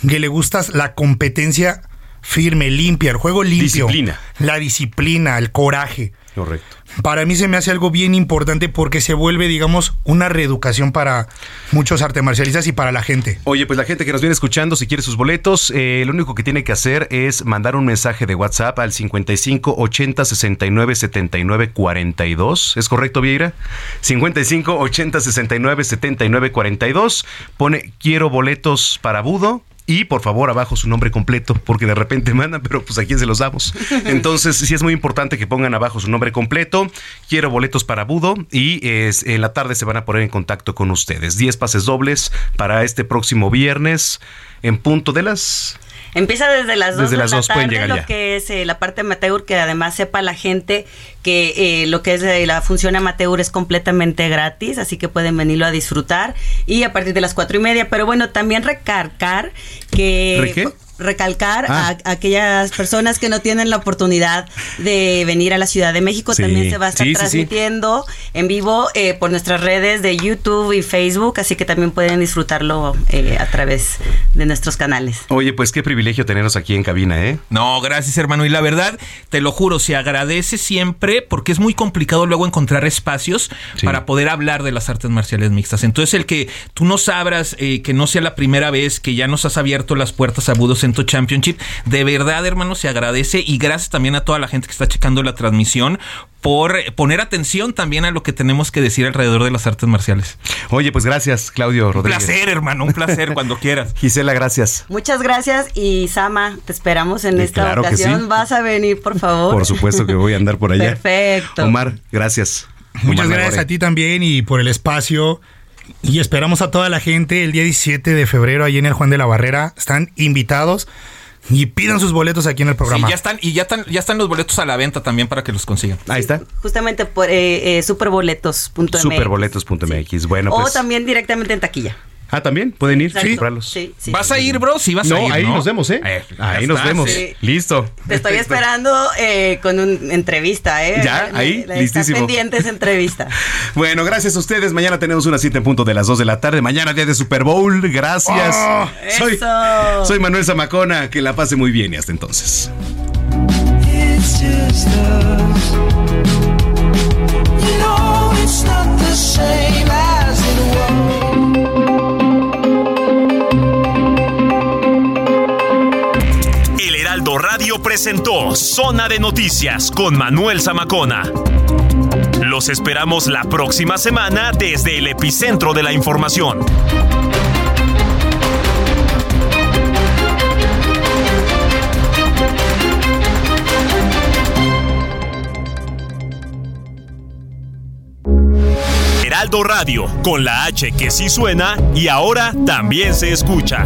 Speaker 23: que le gusta la competencia firme, limpia, el juego limpio,
Speaker 3: Disciplina.
Speaker 23: la disciplina, el coraje.
Speaker 3: Correcto.
Speaker 23: Para mí se me hace algo bien importante porque se vuelve, digamos, una reeducación para muchos artes marcialistas y para la gente.
Speaker 3: Oye, pues la gente que nos viene escuchando, si quiere sus boletos, eh, lo único que tiene que hacer es mandar un mensaje de WhatsApp al 55 80 69 79 42. ¿Es correcto, Vieira? 55 80 69 79 42. Pone quiero boletos para Budo. Y por favor, abajo su nombre completo, porque de repente mandan, pero pues a quién se los damos. Entonces, sí es muy importante que pongan abajo su nombre completo. Quiero boletos para Budo y es, en la tarde se van a poner en contacto con ustedes. 10 pases dobles para este próximo viernes en punto de las
Speaker 24: Empieza desde las 2
Speaker 3: Desde
Speaker 24: de
Speaker 3: las
Speaker 24: la
Speaker 3: dos
Speaker 24: tarde,
Speaker 3: llegar
Speaker 24: lo
Speaker 3: ya.
Speaker 24: que es eh, la parte amateur, que además sepa la gente que eh, lo que es eh, la función amateur es completamente gratis, así que pueden venirlo a disfrutar. Y a partir de las cuatro y media, pero bueno, también recargar que...
Speaker 3: ¿Re qué?
Speaker 24: Recalcar
Speaker 3: Ah.
Speaker 24: a, a aquellas personas que no tienen la oportunidad de venir a la Ciudad de México.
Speaker 3: Sí.
Speaker 24: También se va a estar
Speaker 3: Sí, sí, sí.
Speaker 24: transmitiendo en vivo eh, por nuestras redes de YouTube y Facebook, así que también pueden disfrutarlo eh, a través de nuestros canales.
Speaker 3: Oye, pues qué privilegio tenernos aquí en cabina, ¿eh?
Speaker 22: No, gracias hermano. Y la verdad, te lo juro, se agradece siempre porque es muy complicado luego encontrar espacios para poder hablar de las artes marciales mixtas. Entonces el que tú nos abras, eh, que no sea la primera vez que ya nos has abierto las puertas a Budo Championship, de verdad hermano se agradece y gracias también a toda la gente que está checando la transmisión por poner atención también a lo que tenemos que decir alrededor de las artes marciales.
Speaker 3: Oye, pues gracias, Claudio
Speaker 22: Un
Speaker 3: Rodríguez.
Speaker 22: placer hermano, un placer cuando quieras.
Speaker 3: Gisela, gracias.
Speaker 24: Muchas gracias y Sama, te esperamos en
Speaker 3: Eh,
Speaker 24: esta
Speaker 3: claro
Speaker 24: ocasión.
Speaker 3: sí.
Speaker 24: Vas a venir, por favor.
Speaker 3: Por supuesto que voy a andar por allá.
Speaker 24: Perfecto.
Speaker 3: Omar, gracias.
Speaker 23: Muchas
Speaker 3: Omar
Speaker 23: gracias
Speaker 3: Nagore.
Speaker 23: a ti también y por el espacio. Y esperamos a toda la gente el día 17 de febrero ahí en el Juan de la Barrera. Están invitados y pidan sus boletos aquí en el programa.
Speaker 22: Sí, ya están, y ya están, ya están los boletos a la venta también para que los consigan.
Speaker 3: Ahí está.
Speaker 24: Justamente por eh, eh, superboletos.mx.
Speaker 3: Superboletos.mx. Bueno,
Speaker 24: o
Speaker 3: pues.
Speaker 24: también directamente en taquilla.
Speaker 3: Ah, también pueden ir comprarlos.
Speaker 24: Sí, sí.
Speaker 22: ¿Vas a ir, bro? Sí, vas
Speaker 3: no,
Speaker 22: a ir.
Speaker 3: ahí
Speaker 22: ¿no?
Speaker 3: nos vemos, ¿eh? ahí
Speaker 22: ya
Speaker 3: nos
Speaker 22: está,
Speaker 3: vemos.
Speaker 22: sí.
Speaker 3: Listo.
Speaker 24: Te estoy esperando eh, con una entrevista, ¿eh?
Speaker 3: Ya, ahí,
Speaker 24: Está
Speaker 3: listísimo.
Speaker 24: pendiente esa entrevista.
Speaker 3: Bueno, gracias a ustedes. Mañana tenemos una cita en punto de las 2 de la tarde. Mañana día de Super Bowl. Gracias.
Speaker 24: Oh,
Speaker 3: soy,
Speaker 24: eso.
Speaker 3: soy Manuel Zamacona. Que la pase muy bien y hasta entonces.
Speaker 25: It's just us. You know it's not the same as it was.
Speaker 2: Heraldo Radio presentó Zona de Noticias con Manuel Zamacona. Los esperamos la próxima semana desde el epicentro de la información. Heraldo Radio, con la H que sí suena y ahora también se escucha.